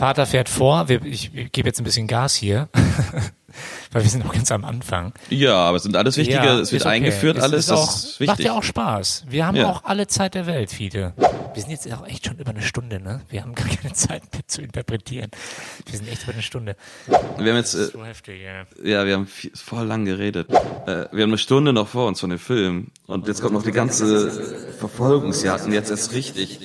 Vater fährt vor. Wir, ich, ich gebe jetzt ein bisschen Gas hier, weil wir sind noch ganz am Anfang. Ja, aber es sind alles wichtige, Ja, es wird okay. eingeführt, Es alles ist auch, ist. Macht ja auch Spaß. Wir haben Ja. auch alle Zeit der Welt, Fiete. Wir sind jetzt auch echt schon über eine Stunde, ne? Wir haben gar keine Zeit mehr zu interpretieren. Wir sind echt über eine Stunde. wir haben jetzt, äh, So heftig, ja. ja, wir haben viel, voll lang geredet. Äh, wir haben eine Stunde noch vor uns von dem Film und jetzt kommt noch die ganze Verfolgungsjagd und jetzt ist richtig.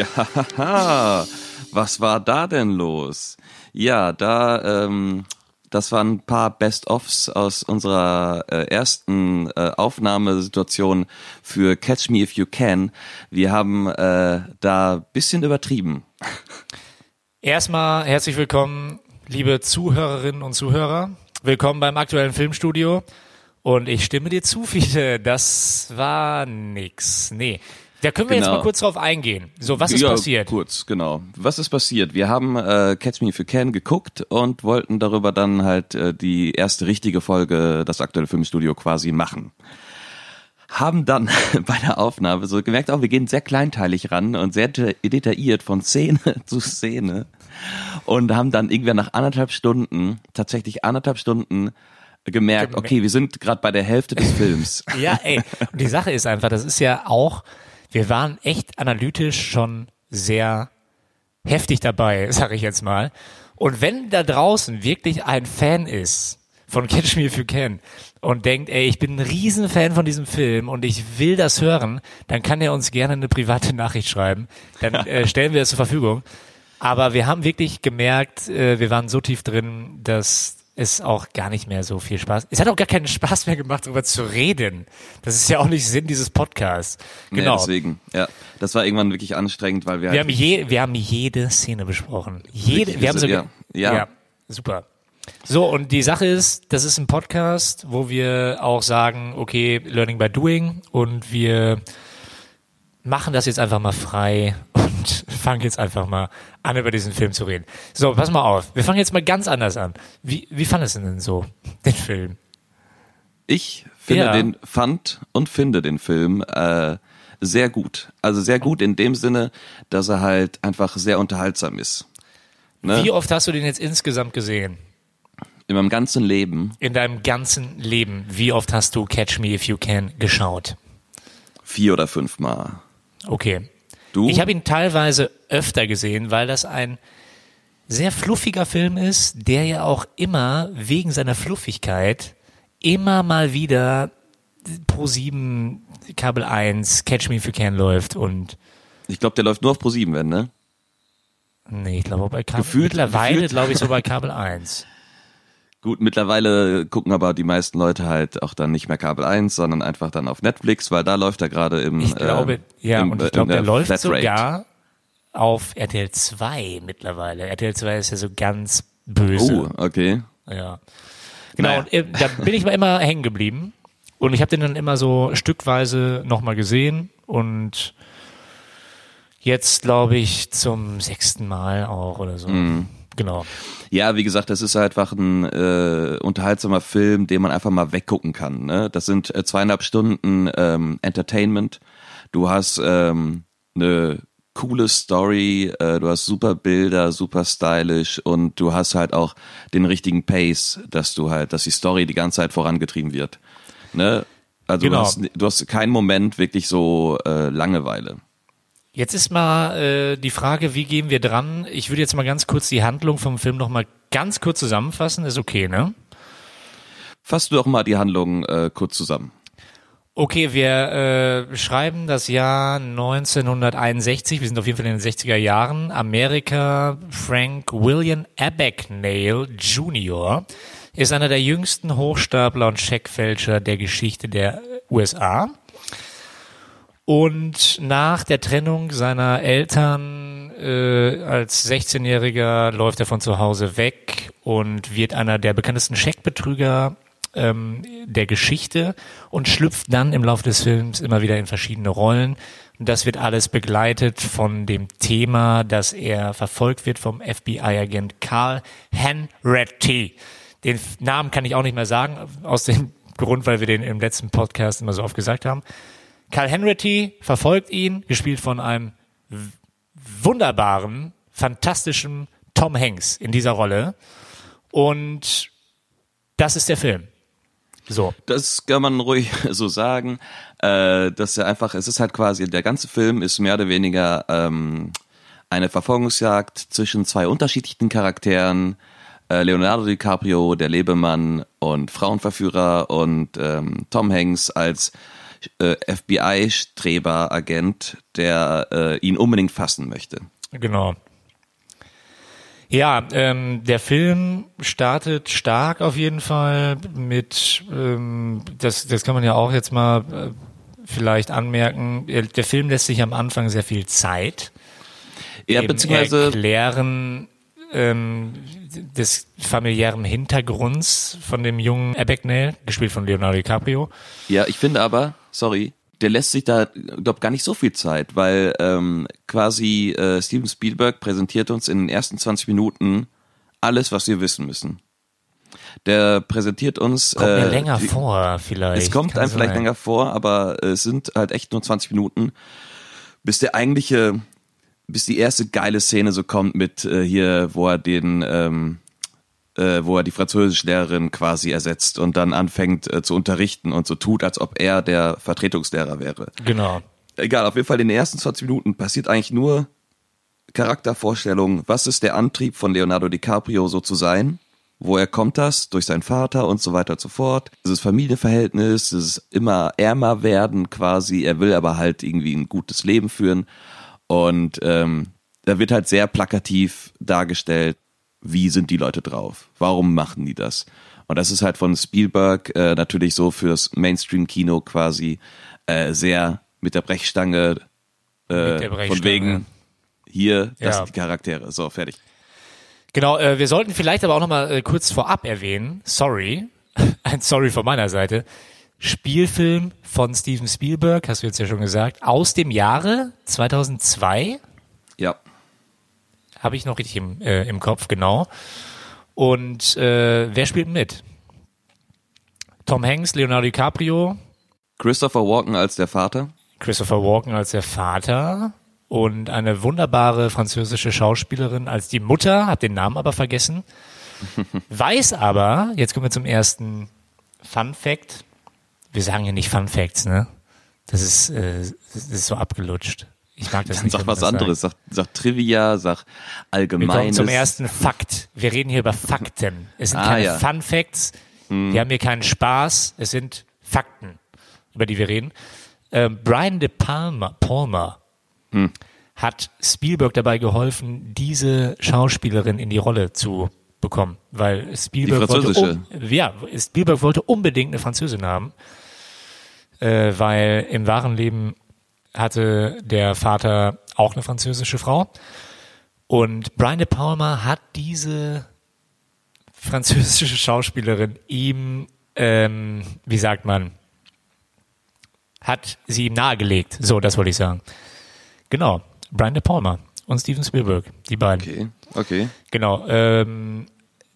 Ja, was war da denn los? Ja, da, ähm, das waren ein paar Best-ofs aus unserer äh, ersten äh, Aufnahmesituation für Catch Me If You Can. Wir haben äh, da bisschen übertrieben. Erstmal herzlich willkommen, liebe Zuhörerinnen und Zuhörer. Willkommen beim aktuellen Filmstudio. Und ich stimme dir zu, Fiete, das war nix. Nee. Da können wir jetzt Genau. mal kurz drauf eingehen. So, was ist ja, passiert? Kurz, genau. Was ist passiert? Wir haben äh, Catch Me If You Can geguckt und wollten darüber dann halt äh, die erste richtige Folge, das aktuelle Filmstudio quasi machen. Haben dann bei der Aufnahme so gemerkt, auch wir gehen sehr kleinteilig ran und sehr de- detailliert von Szene zu Szene und haben dann irgendwann nach anderthalb Stunden, tatsächlich anderthalb Stunden gemerkt, Gemer- okay, wir sind gerade bei der Hälfte des Films. Ja, ey. Und die Sache ist einfach, das ist ja auch, wir waren echt analytisch schon sehr heftig dabei, sag ich jetzt mal. Und wenn da draußen wirklich ein Fan ist von Catch Me If You Can und denkt, ey, ich bin ein Riesenfan von diesem Film und ich will das hören, dann kann er uns gerne eine private Nachricht schreiben. Dann äh, stellen wir es zur Verfügung. Aber wir haben wirklich gemerkt, äh, wir waren so tief drin, dass es auch gar nicht mehr so viel Spaß. Es hat auch gar keinen Spaß mehr gemacht, darüber zu reden. Das ist ja auch nicht Sinn dieses Podcasts. Nee, Genau. deswegen, ja. Das war irgendwann wirklich anstrengend, weil wir, wir halt haben je, wir haben jede Szene besprochen. Jede, wir haben so- sogar, ja, ja. super. So, und die Sache ist, das ist ein Podcast, wo wir auch sagen, okay, Learning by Doing und wir machen das jetzt einfach mal frei und fangen jetzt einfach mal an, über diesen Film zu reden. So, pass mal auf. Wir fangen jetzt mal ganz anders an. Wie, wie fandest du denn so den Film? Ich finde Ja. den, fand und finde den Film äh, sehr gut. Also sehr gut in dem Sinne, dass er halt einfach sehr unterhaltsam ist. Ne? Wie oft hast du den jetzt insgesamt gesehen? In meinem ganzen Leben In deinem ganzen Leben, wie oft hast du Catch Me If You Can geschaut? vier oder fünf Mal. Okay. Du? Ich habe ihn teilweise öfter gesehen, weil das ein sehr fluffiger Film ist, der ja auch immer wegen seiner Fluffigkeit immer mal wieder Pro 7, Kabel 1, Catch Me If You Can läuft und ich glaube, der läuft nur auf Pro7, wenn, ne? nee, ich glaube bei Kabel Gefühlt- mittlerweile glaube ich so bei Kabel 1. Gut, mittlerweile gucken aber die meisten Leute halt auch dann nicht mehr Kabel 1, sondern einfach dann auf Netflix, weil da läuft er gerade im Ich glaube, äh, ja, im, und äh, ich glaube, in der läuft Flatrate. sogar auf RTL 2 mittlerweile. RTL 2 ist ja so ganz böse. Oh, okay. Ja. Genau, Naja. und, äh, da bin ich mal immer hängen geblieben. Und ich habe den dann immer so stückweise nochmal gesehen und jetzt glaube ich zum sechsten Mal auch oder so. Mhm. Genau. Ja, wie gesagt, das ist einfach ein äh, unterhaltsamer Film, den man einfach mal weggucken kann. Ne? Das sind äh, zweieinhalb Stunden ähm, Entertainment. Du hast ähm, eine coole Story, äh, du hast super Bilder, super stylisch und du hast halt auch den richtigen Pace, dass du halt, dass die Story die ganze Zeit vorangetrieben wird. Ne? Also Genau. du, hast, du hast keinen Moment wirklich so äh, Langeweile. Jetzt ist mal äh, die Frage, wie gehen wir dran? Ich würde jetzt mal ganz kurz die Handlung vom Film nochmal ganz kurz zusammenfassen. Ist okay, ne? Fass du doch mal die Handlung äh, kurz zusammen. Okay, wir äh, schreiben das Jahr 1961, wir sind auf jeden Fall in den 60er Jahren. Amerika, Frank William Abagnale Jr. ist einer der jüngsten Hochstapler und Scheckfälscher der Geschichte der USA. Und nach der Trennung seiner Eltern äh, als 16-Jähriger läuft er von zu Hause weg und wird einer der bekanntesten Scheckbetrüger ähm, der Geschichte und schlüpft dann im Laufe des Films immer wieder in verschiedene Rollen, Das wird alles begleitet von dem Thema, dass er verfolgt wird vom FBI-Agent Carl Henretti. Den Namen kann ich auch nicht mehr sagen, aus dem Grund, weil wir den im letzten Podcast immer so oft gesagt haben. Carl Henretti verfolgt ihn, gespielt von einem wunderbaren, fantastischen Tom Hanks in dieser Rolle. Und das ist der Film. So. Das kann man ruhig so sagen. Äh, dass er einfach, es ist halt quasi, der ganze Film ist mehr oder weniger ähm, eine Verfolgungsjagd zwischen zwei unterschiedlichen Charakteren. Äh, Leonardo DiCaprio, der Lebemann und Frauenverführer und ähm, Tom Hanks als äh, FBI-Streber, Agent, der äh, ihn unbedingt fassen möchte. Genau. Ja, ähm, der Film startet stark auf jeden Fall mit, ähm, das, das kann man ja auch jetzt mal äh, vielleicht anmerken, der Film lässt sich am Anfang sehr viel Zeit. Ja, beziehungsweise erklären ähm, des familiären Hintergrunds von dem jungen Abagnale, gespielt von Leonardo DiCaprio. Ja, ich finde aber, sorry, der lässt sich da, glaub, gar nicht so viel Zeit, weil ähm, quasi äh, Steven Spielberg präsentiert uns in den ersten 20 Minuten alles, was wir wissen müssen. Der präsentiert uns. Kommt mir äh, länger die, vor, vielleicht. Es kommt Kann einem vielleicht länger vor, aber es sind halt echt nur 20 Minuten, bis der eigentliche, bis die erste geile Szene so kommt mit äh, hier, wo er den, ähm, äh, wo er die Französischlehrerin quasi ersetzt und dann anfängt äh, zu unterrichten und so tut, als ob er der Vertretungslehrer wäre. Genau. Egal, auf jeden Fall in den ersten 20 Minuten passiert eigentlich nur Charaktervorstellung, was ist der Antrieb von Leonardo DiCaprio so zu sein? Woher kommt das? Durch seinen Vater und so weiter und so fort. Dieses Familienverhältnis, dieses immer ärmer werden quasi. Er will aber halt irgendwie ein gutes Leben führen. Und ähm, da wird halt sehr plakativ dargestellt, wie sind die Leute drauf? Warum machen die das? Und das ist halt von Spielberg äh, natürlich so fürs Mainstream-Kino quasi äh, sehr mit der Brechstange, äh, Mit der von Brechstange. wegen hier, das Ja. sind die Charaktere. So, fertig. Genau, äh, wir sollten vielleicht aber auch nochmal äh, kurz vorab erwähnen, sorry, ein Sorry von meiner Seite, Spielfilm von Steven Spielberg, hast du jetzt ja schon gesagt, aus dem Jahre 2002, Ja. habe ich noch richtig im, äh, im Kopf, genau. Und äh, wer spielt mit? Tom Hanks, Leonardo DiCaprio, Christopher Walken als der Vater. Christopher Walken als der Vater und eine wunderbare französische Schauspielerin als die Mutter, hab den Namen aber vergessen, weiß aber, jetzt kommen wir zum ersten Fun Fact, wir sagen ja nicht Fun Facts, ne? Das ist, äh, das ist so abgelutscht. Ich mag das Dann nicht. sag was sagt. anderes. Sag, sag Trivia, sag Wir kommen zum ersten Fakt. Wir reden hier über Fakten. Es sind Ah, keine ja. Hm. Fun Facts. Wir haben hier keinen Spaß. Es sind Fakten, über die wir reden. Ähm, Brian De Palma, Palmer Hm. hat Spielberg dabei geholfen, diese Schauspielerin in die Rolle zu bekommen, weil Spielberg wollte, um, ja, Spielberg wollte unbedingt eine Französin haben, äh, weil im wahren Leben hatte der Vater auch eine französische Frau. Und Brian De Palma hat diese französische Schauspielerin ihm, ähm, wie sagt man, hat sie ihm nahegelegt. So, das wollte ich sagen. Genau, Brian De Palma und Steven Spielberg, die beiden. Okay, okay. Genau. Ähm,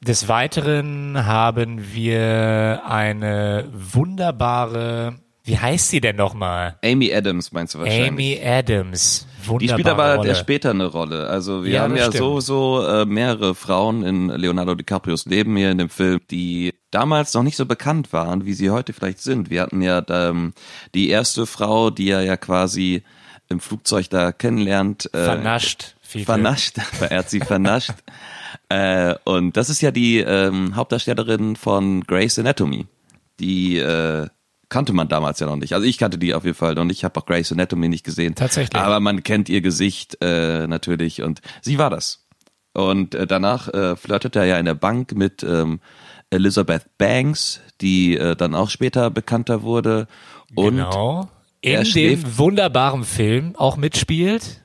des Weiteren haben wir eine wunderbare, wie heißt sie denn nochmal? Amy Adams meinst du wahrscheinlich? Amy Adams. Wunderbare Die spielt aber Rolle. erst später eine Rolle. Also wir Ja, haben ja stimmt. sowieso äh, mehrere Frauen in Leonardo DiCaprios Leben hier in dem Film, die damals noch nicht so bekannt waren, wie sie heute vielleicht sind. Wir hatten ja ähm, die erste Frau, die er ja quasi im Flugzeug da kennenlernt. Äh, Vernascht. Viel Vernascht. Er hat sie vernascht. äh, und das ist ja die ähm, Hauptdarstellerin von Grey's Anatomy. Die äh, kannte man damals ja noch nicht. Also ich kannte die auf jeden Fall noch nicht. Ich habe auch Grey's Anatomy nicht gesehen. Tatsächlich. Aber man kennt ihr Gesicht äh, natürlich und sie war das. Und äh, danach äh, flirtete er ja in der Bank mit ähm, Elizabeth Banks, die äh, dann auch später bekannter wurde. Und Genau. er In dem wunderbaren Film auch mitspielt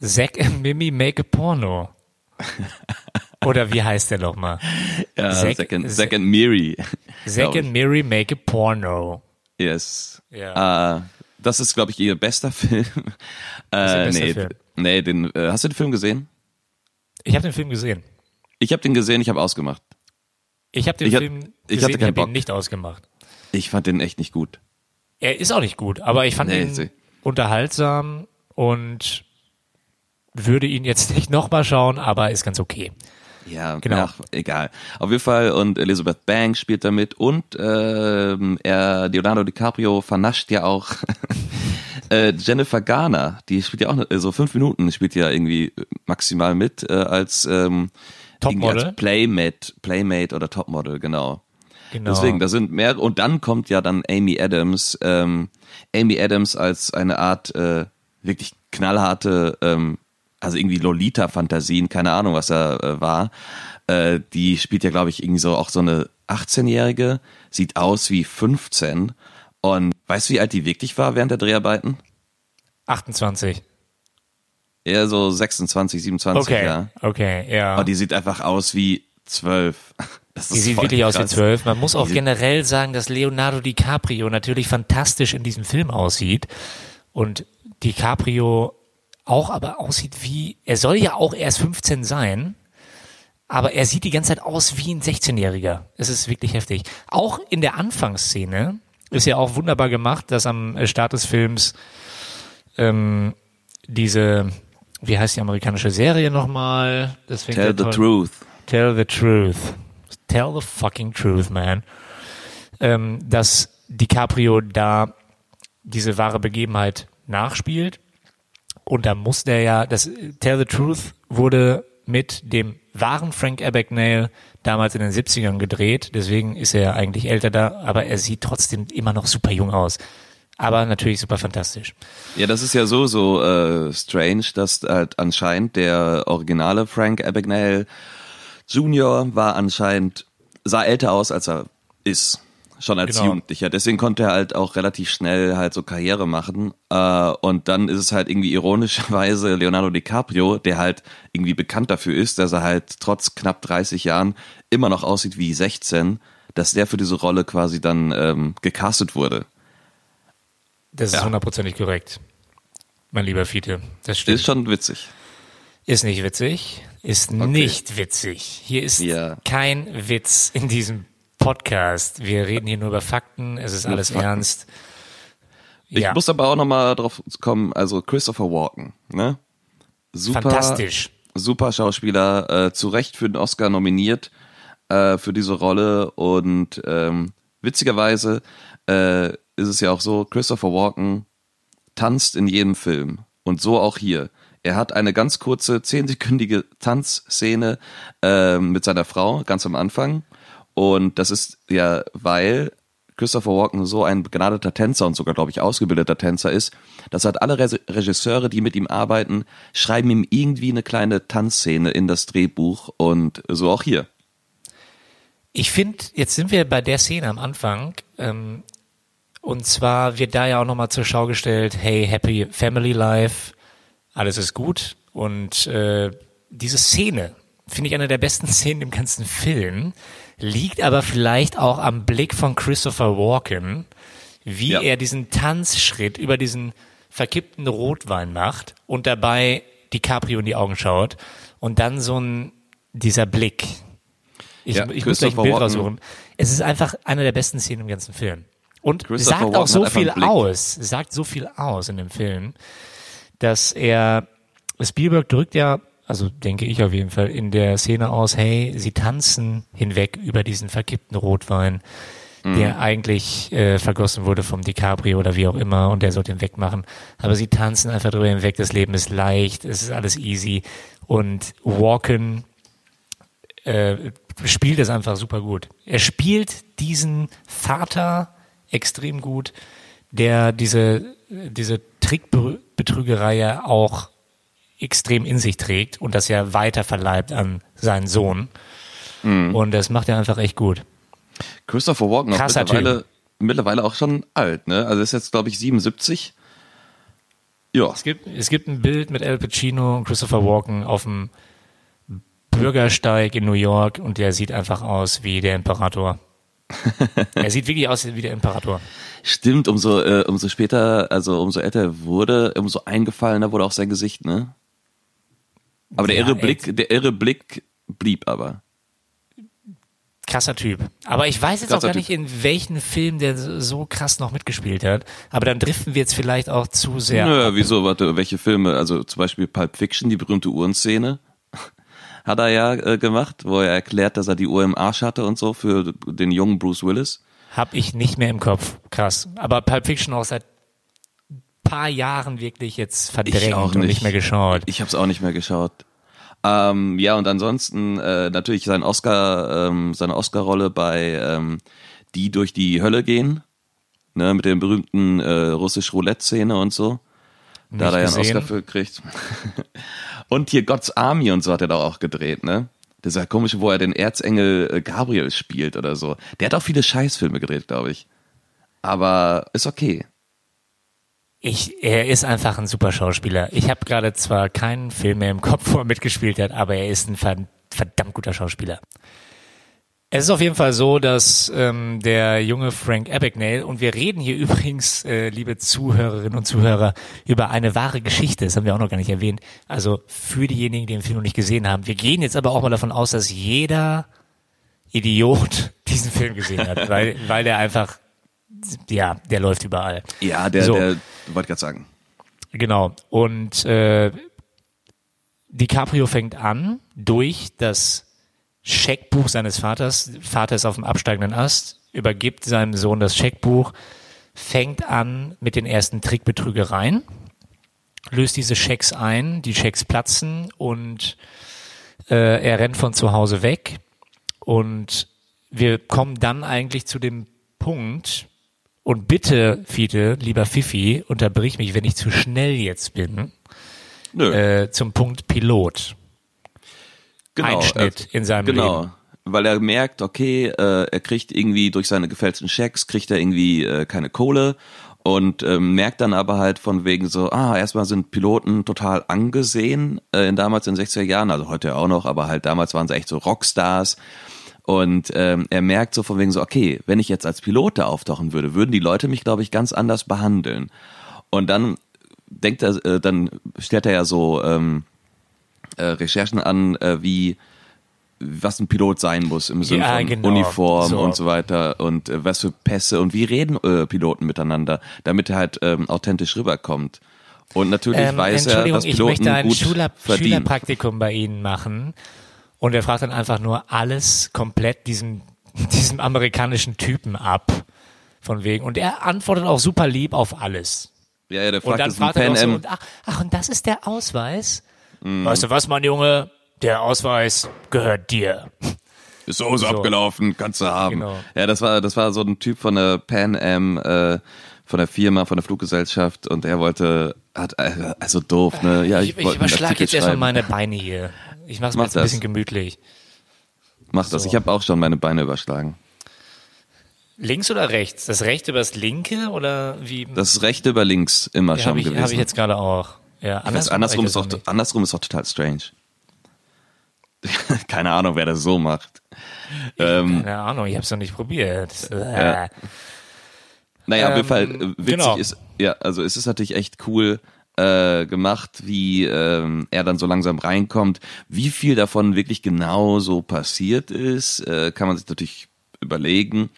Zack and Mimi Make a Porno. Oder wie heißt der nochmal? ja, Zack- Second, Second Miri. Zack and Miri Make a Porno. Yes. Ja. Äh, das ist, glaube ich, ihr bester Film. Äh, bester nee, Film? nee, den, äh, hast du den Film gesehen? Ich habe den Film gesehen. Ich habe den gesehen, ich habe ausgemacht. Ich habe den Ich hat- Film ich gesehen, hatte keinen hab ihn Bock. nicht ausgemacht. Ich fand den echt nicht gut. Er ist auch nicht gut, aber ich fand Nee, ihn unterhaltsam und würde ihn jetzt nicht nochmal schauen, aber ist ganz okay. Ja, Genau. ach, egal. Auf jeden Fall und Elizabeth Banks spielt da mit und ähm, er, Leonardo DiCaprio vernascht ja auch äh, Jennifer Garner, die spielt ja auch so fünf Minuten, spielt ja irgendwie maximal mit äh, als ähm, Topmodel? als Playmate, Playmate oder Topmodel, genau. Genau. Deswegen, da sind mehrere und dann kommt ja dann Amy Adams, ähm, Amy Adams als eine Art äh, wirklich knallharte, ähm, also irgendwie Lolita-Fantasien, keine Ahnung, was er äh, war. Äh, die spielt ja, glaube ich, irgendwie so auch so eine 18-Jährige, sieht aus wie 15 und weißt du, wie alt die wirklich war während der Dreharbeiten? 28. Eher so 26, 27, Okay, ja. okay, ja. Aber die sieht einfach aus wie 12. Das Die sieht wirklich aus wie krass. zwölf. Man muss auch Die generell sagen, dass Leonardo DiCaprio natürlich fantastisch in diesem Film aussieht und DiCaprio auch aber aussieht wie, er soll ja auch erst 15 sein, aber er sieht die ganze Zeit aus wie ein 16-Jähriger. Es ist wirklich heftig. Auch in der Anfangsszene ist ja auch wunderbar gemacht, dass am Start des Films ähm, diese, wie heißt die amerikanische Serie nochmal? Tell the truth. Tell the truth. Tell the fucking truth, man. Ähm, dass DiCaprio da diese wahre Begebenheit nachspielt. Und da muss der ja, das Tell the Truth wurde mit dem wahren Frank Abagnale damals in den 70ern gedreht. Deswegen ist er ja eigentlich älter da, aber er sieht trotzdem immer noch super jung aus. Aber natürlich super fantastisch. Ja, das ist ja so, so äh, strange, dass halt anscheinend der originale Frank Abagnale Junior war anscheinend, sah älter aus, als er ist. Schon als Genau. Jugendlicher. Deswegen konnte er halt auch relativ schnell halt so Karriere machen. Äh, und dann ist es halt irgendwie ironischerweise Leonardo DiCaprio, der halt irgendwie bekannt dafür ist, dass er halt trotz knapp 30 Jahren immer noch aussieht wie 16, dass der für diese Rolle quasi dann ähm, gecastet wurde. Das ist Ja. hundertprozentig korrekt. Mein lieber Fiete. Das stimmt. Ist schon witzig. Ist nicht witzig. Ist nicht witzig. Hier ist Ja. kein Witz in diesem Podcast. Wir reden hier nur über Fakten. Es ist alles ernst. Ich ja, muss aber auch nochmal drauf kommen, also Christopher Walken, ne? Super, fantastisch. super Schauspieler, äh, zu Recht für den Oscar nominiert äh, für diese Rolle und ähm, witzigerweise äh, ist es ja auch so, Christopher Walken tanzt in jedem Film und so auch hier. Er hat eine ganz kurze, zehnsekündige Tanzszene äh, mit seiner Frau ganz am Anfang und das ist ja, weil Christopher Walken so ein begnadeter Tänzer und sogar, glaube ich, ausgebildeter Tänzer ist, dass halt alle Re Regisseure, die mit ihm arbeiten, schreiben ihm irgendwie eine kleine Tanzszene in das Drehbuch und so auch hier. Ich finde, jetzt sind wir bei der Szene am Anfang. Ähm, und zwar wird da ja auch nochmal zur Schau gestellt, hey, happy family life, alles ist gut. Und äh, diese Szene finde ich eine der besten Szenen im ganzen Film, liegt aber vielleicht auch am Blick von Christopher Walken, wie Ja. er diesen Tanzschritt über diesen verkippten Rotwein macht und dabei DiCaprio in die Augen schaut und dann so ein, dieser Blick. Ich, Ja, ich muss gleich ein Bild Walken. raussuchen. Es ist einfach eine der besten Szenen im ganzen Film. Und sagt auch Walken so viel aus, sagt so viel aus in dem Film, dass er, Spielberg drückt ja, also denke ich auf jeden Fall, in der Szene aus, hey, sie tanzen hinweg über diesen verkippten Rotwein, Mhm. der eigentlich äh, vergossen wurde vom DiCaprio oder wie auch immer und der sollte ihn wegmachen. Aber sie tanzen einfach drüber hinweg, das Leben ist leicht, es ist alles easy und Walken äh, spielt es einfach super gut. Er spielt diesen Vater extrem gut, der diese, diese Trickbetrügerei ja auch extrem in sich trägt und das ja weiter verleibt an seinen Sohn. Und das macht er einfach echt gut. Christopher Walken auch Krasser mittlerweile, mittlerweile auch schon alt, ne? Also ist jetzt, glaube ich, 77. Ja, Es gibt, es gibt ein Bild mit Al Pacino und Christopher Walken auf dem Bürgersteig in New York und der sieht einfach aus wie der Imperator. er sieht wirklich aus wie der Imperator. Stimmt, umso, äh, umso später, also umso älter er wurde, umso eingefallener wurde auch sein Gesicht, ne? Aber der Ja, irre ey. Blick, der irre Blick blieb aber. Krasser Typ. Aber ich weiß jetzt Krasser auch gar nicht, in welchen Film der so- so krass noch mitgespielt hat. Aber dann driften wir jetzt vielleicht auch zu sehr. Nö, wieso, warte, welche Filme? Also zum Beispiel Pulp Fiction, die berühmte Uhrenszene, hat er ja äh, gemacht, wo er erklärt, dass er die Uhr im Arsch hatte und so für den jungen Bruce Willis. Hab ich nicht mehr im Kopf. Krass. Aber Pulp Fiction auch seit paar Jahren wirklich jetzt verdrängt und nicht. nicht mehr geschaut. Ich habe es auch nicht mehr geschaut. Ähm, ja, und ansonsten äh, natürlich sein Oscar, ähm, seine Oscar-Rolle bei ähm, Die durch die Hölle gehen, ne, mit der berühmten äh, russisch Roulette-Szene und so. Da hat er ja einen. Oscar für gekriegt. und hier God's Army und so hat er da auch gedreht, ne? Dieser komische, wo er den Erzengel äh, Gabriel spielt oder so. Der hat auch viele Scheißfilme gedreht, glaube ich. Aber ist okay. Ich, er ist einfach ein super Schauspieler. Ich habe gerade zwar keinen Film mehr im Kopf, wo er mitgespielt hat, aber er ist ein ver- verdammt guter Schauspieler. Es ist auf jeden Fall so, dass ähm, der junge Frank Abagnale, und wir reden hier übrigens, äh, liebe Zuhörerinnen und Zuhörer, über eine wahre Geschichte, das haben wir auch noch gar nicht erwähnt, also für diejenigen, die den Film noch nicht gesehen haben. Wir gehen jetzt aber auch mal davon aus, dass jeder Idiot diesen Film gesehen hat, weil, weil der einfach, ja, der läuft überall. Ja, der, So. der, wollte gerade sagen. Genau. Und äh, DiCaprio fängt an, durch das Scheckbuch seines Vaters, Vater ist auf dem absteigenden Ast, übergibt seinem Sohn das Scheckbuch, fängt an mit den ersten Trickbetrügereien, löst diese Schecks ein, die Schecks platzen und äh, er rennt von zu Hause weg. Und wir kommen dann eigentlich zu dem Punkt, und bitte, Fiete, lieber Fifi, unterbrich mich, wenn ich zu schnell jetzt bin, Nö. äh, zum Punkt Pilot. genau, Einschnitt in seinem genau. Leben. Weil er merkt, okay, äh, er kriegt irgendwie durch seine gefälschten Schecks, kriegt er irgendwie äh, keine Kohle und ähm, merkt dann aber halt von wegen so, ah, erstmal sind Piloten total angesehen, äh, in damals in den 60er Jahren, also heute auch noch, aber halt damals waren sie echt so Rockstars. Und ähm, er merkt so von wegen so, okay, wenn ich jetzt als Pilot da auftauchen würde, würden die Leute mich, glaube ich, ganz anders behandeln. Und dann denkt er, äh, dann stellt er ja so ähm, äh, Recherchen an, äh, wie was ein Pilot sein muss im Sinne Ja, von genau. Uniform So. und so weiter und äh, was für Pässe und wie reden äh, Piloten miteinander, damit er halt ähm, authentisch rüberkommt. Und natürlich Ähm, weiß er, dass ich Piloten möchte ein gut Schüler verdienen. Schülerpraktikum bei Ihnen machen. Und er fragt dann einfach nur alles komplett diesem, diesem amerikanischen Typen ab. Von wegen. Und er antwortet auch super lieb auf alles. Ja, ja, der Und fragt, dann ist ein fragt er so, und, ach, ach, und das ist der Ausweis? Mhm. Weißt du was, mein Junge? Der Ausweis gehört dir. Ist so, so abgelaufen, kannst du haben. Genau. Ja, das war, das war so ein Typ von der Pan Am, äh, von der Firma, von der Fluggesellschaft und er wollte, hat, äh, also doof, ne? Ja, ich, Ich, ich überschlage jetzt erstmal meine Beine hier. Ich mache es mir jetzt ein das. bisschen gemütlich. Mach das, So. ich habe auch schon meine Beine überschlagen. Links oder rechts? Das rechte übers linke oder wie? Das rechte über links immer ja, schon habe ich, gewesen. hab ich jetzt gerade auch. Ja, Ich weiß, andersrum, ist das nicht. andersrum ist doch total strange. Keine Ahnung, wer das so macht. Ähm, Keine Ahnung, ich habe es noch nicht probiert. Ja. Naja, auf jeden Ähm, Fall äh, witzig genau. ist, ja, also es ist natürlich echt cool äh, gemacht, wie ähm, er dann so langsam reinkommt. Wie viel davon wirklich genau so passiert ist, äh, kann man sich natürlich überlegen.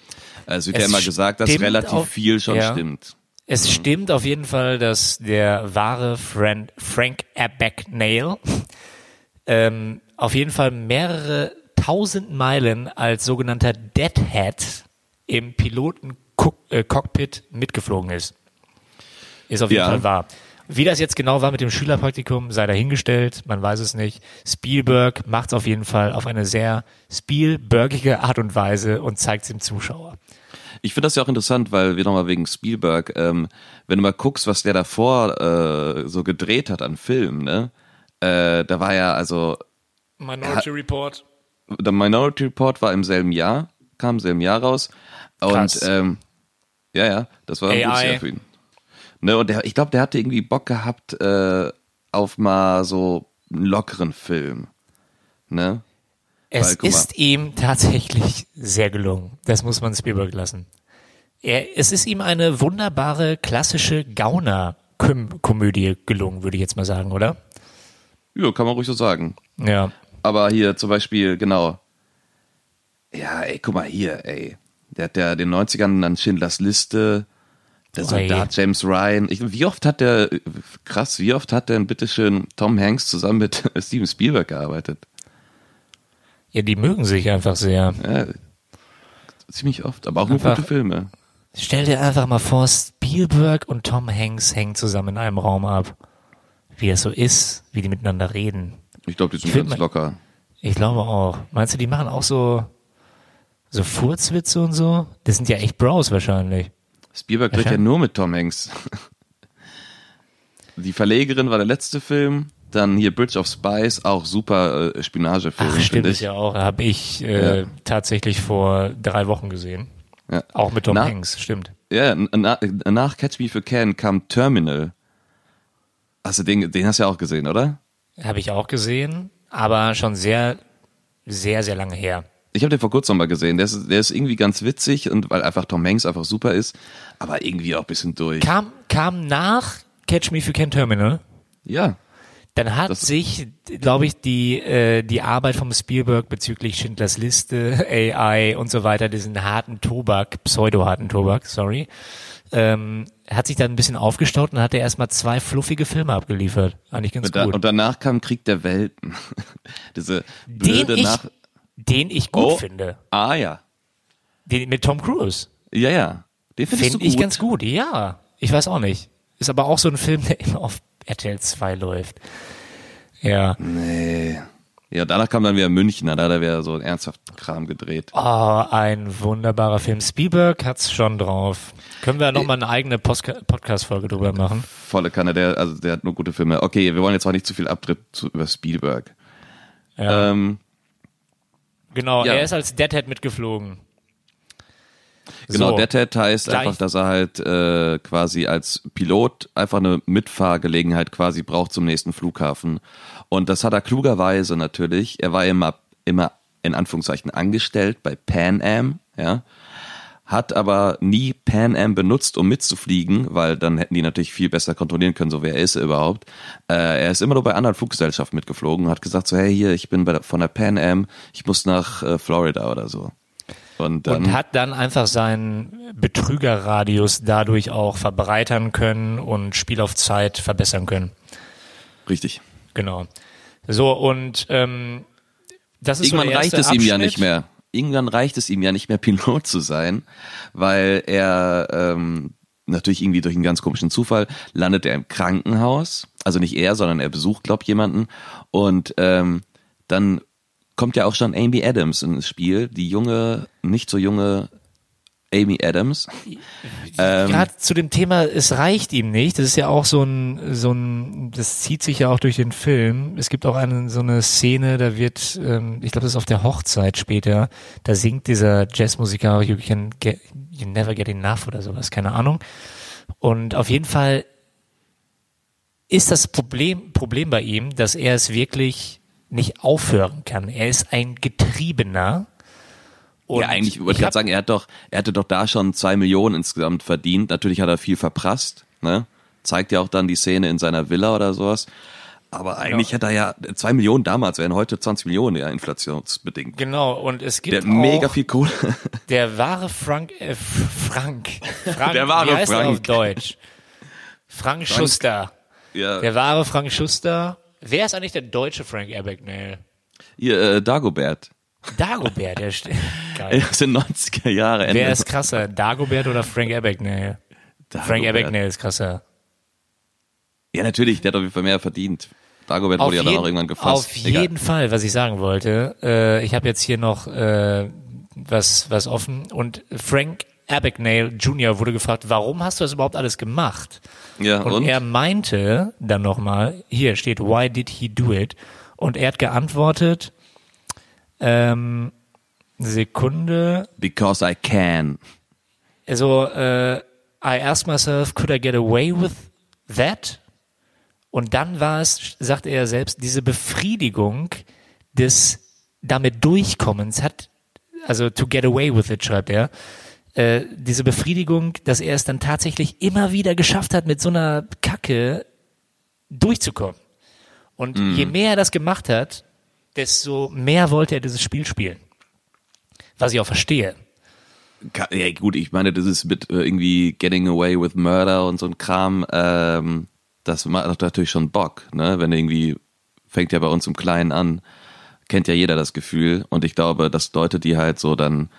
Also wird ja Es immer gesagt, dass relativ auf- viel schon ja. stimmt. Es stimmt auf jeden Fall, dass der wahre Friend Frank Abagnale ähm, auf jeden Fall mehrere tausend Meilen als sogenannter Deadhead im Piloten-Cockpit mitgeflogen ist. Ist auf jeden Ja. Fall wahr. Wie das jetzt genau war mit dem Schülerpraktikum, sei dahingestellt, man weiß es nicht. Spielberg macht es auf jeden Fall auf eine sehr Spielbergige Art und Weise und zeigt es dem Zuschauer. Ich finde das ja auch interessant, weil wir nochmal wegen Spielberg, ähm, wenn du mal guckst, was der davor äh, so gedreht hat an Filmen, ne? Äh, da war ja, also Minority Report. der Minority Report war im selben Jahr, kam im selben Jahr raus. Und Krass. ähm, ja, ja, das war ein gutes AI. Jahr für ihn. Ne, und der, ich glaube, der hatte irgendwie Bock gehabt äh, auf mal so einen lockeren Film. Ne? Es Weil, ist ihm tatsächlich sehr gelungen. Das muss man Spielberg lassen. Er, es ist ihm eine wunderbare klassische Gauner-Komödie gelungen, würde ich jetzt mal sagen, oder? Ja, kann man ruhig so sagen. Ja. Aber hier zum Beispiel, genau. Ja, ey, guck mal hier, ey. Der hat ja den 90ern dann Schindlers Liste, der Oi. Soldat James Ryan. Ich, wie oft hat der, krass, wie oft hat denn bitteschön Tom Hanks zusammen mit Steven Spielberg gearbeitet? Ja, die mögen sich einfach sehr. Ja, ziemlich oft, aber auch nur Einfach- gute Filme. Stell dir einfach mal vor, Spielberg und Tom Hanks hängen zusammen in einem Raum ab. Wie es so ist, wie die miteinander reden. Ich glaube, die sind find ganz locker. Ich glaube auch. Meinst du, die machen auch so, so Furzwitze und so? Das sind ja echt Bros wahrscheinlich. Spielberg dreht ja nur mit Tom Hanks. Die Verlegerin war der letzte Film. Dann hier Bridge of Spies, auch super äh, Spionagefilm, Ach, stimmt es ja auch. Habe ich äh, Ja. tatsächlich vor drei Wochen gesehen. Ja. Auch mit Tom Na- Hanks, stimmt. Ja, na, nach Catch Me If You Can kam Terminal. Hast du den, den hast du ja auch gesehen, oder? Habe ich auch gesehen, aber schon sehr, sehr, sehr lange her. Ich habe den vor kurzem mal gesehen. Der ist, der ist irgendwie ganz witzig und weil einfach Tom Hanks einfach super ist, aber irgendwie auch ein bisschen durch. Kam, kam nach Catch Me If You Can Terminal. Ja, Dann hat Das- sich, glaube ich, die, äh, die Arbeit vom Spielberg bezüglich Schindlers Liste, AI und so weiter, diesen harten Tobak, pseudo-harten Tobak, sorry, ähm, hat sich dann ein bisschen aufgestaut und hat er erstmal zwei fluffige Filme abgeliefert. Eigentlich ganz und, dann, gut. und danach kam Krieg der Welten. Diese den blöde ich, Nach... den ich gut Oh. finde. Ah ja, Den mit Tom Cruise. ja, ja. Den findest Finde du ich ganz gut, ja. Ich weiß auch nicht. Ist aber auch so ein Film, der immer auf RTL 2 läuft. Ja. Nee. Ja, danach kam dann wieder München, da hat er wieder so ernsthaft Kram gedreht. Oh, ein wunderbarer Film. Spielberg hat's schon drauf. Können wir nochmal eine eigene Podcast-Folge drüber machen? Volle Kanne, der, also der hat nur gute Filme. Okay, wir wollen jetzt auch nicht zu viel Abtritt zu, über Spielberg. Ja. Ähm, genau, ja. er ist als Deadhead mitgeflogen. Genau, So. Deadhead heißt Gleich- einfach, dass er halt äh, quasi als Pilot einfach eine Mitfahrgelegenheit quasi braucht zum nächsten Flughafen. Und das hat er klugerweise natürlich. Er war immer, immer in Anführungszeichen angestellt bei Pan Am, ja. Hat aber nie Pan Am benutzt, um mitzufliegen, weil dann hätten die natürlich viel besser kontrollieren können, so wer ist er überhaupt. Äh, er ist immer nur bei anderen Fluggesellschaften mitgeflogen und hat gesagt so, hey hier, ich bin bei der, von der Pan Am, ich muss nach äh, Florida oder so. Und dann Und hat dann einfach seinen Betrügerradius dadurch auch verbreitern können und Spiel auf Zeit verbessern können. richtig. Genau. So, und ähm, das ist Irgendwann so reicht es ihm ja Abschnitt. nicht mehr. Irgendwann reicht es ihm ja nicht mehr, Pilot zu sein, weil er ähm, natürlich irgendwie durch einen ganz komischen Zufall landet er im Krankenhaus. Also nicht er, sondern er besucht, glaub jemanden. Und ähm, dann kommt ja auch schon Amy Adams ins Spiel, die junge, nicht so junge Amy Adams. Ähm, Gerade zu dem Thema, es reicht ihm nicht. Das ist ja auch so ein, so ein, das zieht sich ja auch durch den Film. Es gibt auch eine, so eine Szene, da wird, ähm, ich glaube, das ist auf der Hochzeit später, da singt dieser Jazzmusiker You can get, you never get enough oder sowas, keine Ahnung. Und auf jeden Fall ist das Problem, Problem bei ihm, dass er es wirklich nicht aufhören kann. Er ist ein Getriebener. Und ja, eigentlich, ich wollte ich gerade sagen, er hat doch, er hatte doch da schon zwei Millionen insgesamt verdient. Natürlich hat er viel verprasst, ne? Zeigt ja auch dann die Szene in seiner Villa oder sowas. Aber eigentlich hat er ja, zwei Millionen damals wären heute 20 Millionen, ja, inflationsbedingt. Genau, und es gibt Der auch mega viel Kohle. der wahre Frank, äh, Frank, Frank, Der wahre wie heißt er auf Frank. Deutsch? Frank Schuster. ja, Der wahre Frank Schuster. Wer ist eigentlich der deutsche Frank Abagnale? hier, äh, Dagobert. Dagobert, der steht. Geil. Das sind 90er Jahre. Ende. Wer ist krasser, Dagobert oder Frank Abagnale? Frank. Abagnale ist krasser. Ja, natürlich, der hat auf jeden Fall mehr verdient. Dagobert wurde ja dann auch irgendwann gefasst. auf Egal. jeden Fall, was ich sagen wollte. Äh, ich habe jetzt hier noch äh, was, was offen. Und Frank Abagnale Jr. wurde gefragt, warum hast du das überhaupt alles gemacht? Ja, Und, und? er meinte dann nochmal, hier steht, why did he do it? Und er hat geantwortet, ähm, Sekunde, Because I can. also äh, I asked myself, could I get away with that? Und dann war es, sagte er selbst, diese Befriedigung des damit durchkommen. Es hat, also to get away with it, schreibt er, äh, diese Befriedigung, dass er es dann tatsächlich immer wieder geschafft hat, mit so einer Kacke durchzukommen. Und je mehr er das gemacht hat, desto mehr wollte er dieses Spiel spielen. Was ich auch verstehe. Ja gut, ich meine, das ist mit äh, irgendwie Getting Away with Murder und so ein Kram, ähm, das macht natürlich schon Bock, ne? Wenn irgendwie, fängt ja bei uns im Kleinen an, kennt ja jeder das Gefühl und ich glaube, dass Leute, die halt so dann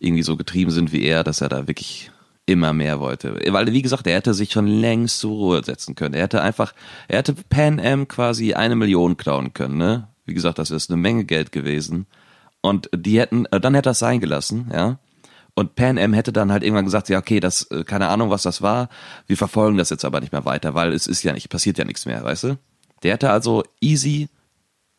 irgendwie so getrieben sind wie er, dass er da wirklich immer mehr wollte. Weil, wie gesagt, er hätte sich schon längst zur Ruhe setzen können. Er hätte einfach, er hätte Pan Am quasi eine Million klauen können, ne? Wie gesagt, das ist eine Menge Geld gewesen. Und die hätten, äh, dann hätte er es sein gelassen, ja. Und Pan Am hätte dann halt irgendwann gesagt, ja, okay, das, äh, keine Ahnung, was das war. Wir verfolgen das jetzt aber nicht mehr weiter, weil es ist ja nicht, passiert ja nichts mehr, weißt du? Der hätte also easy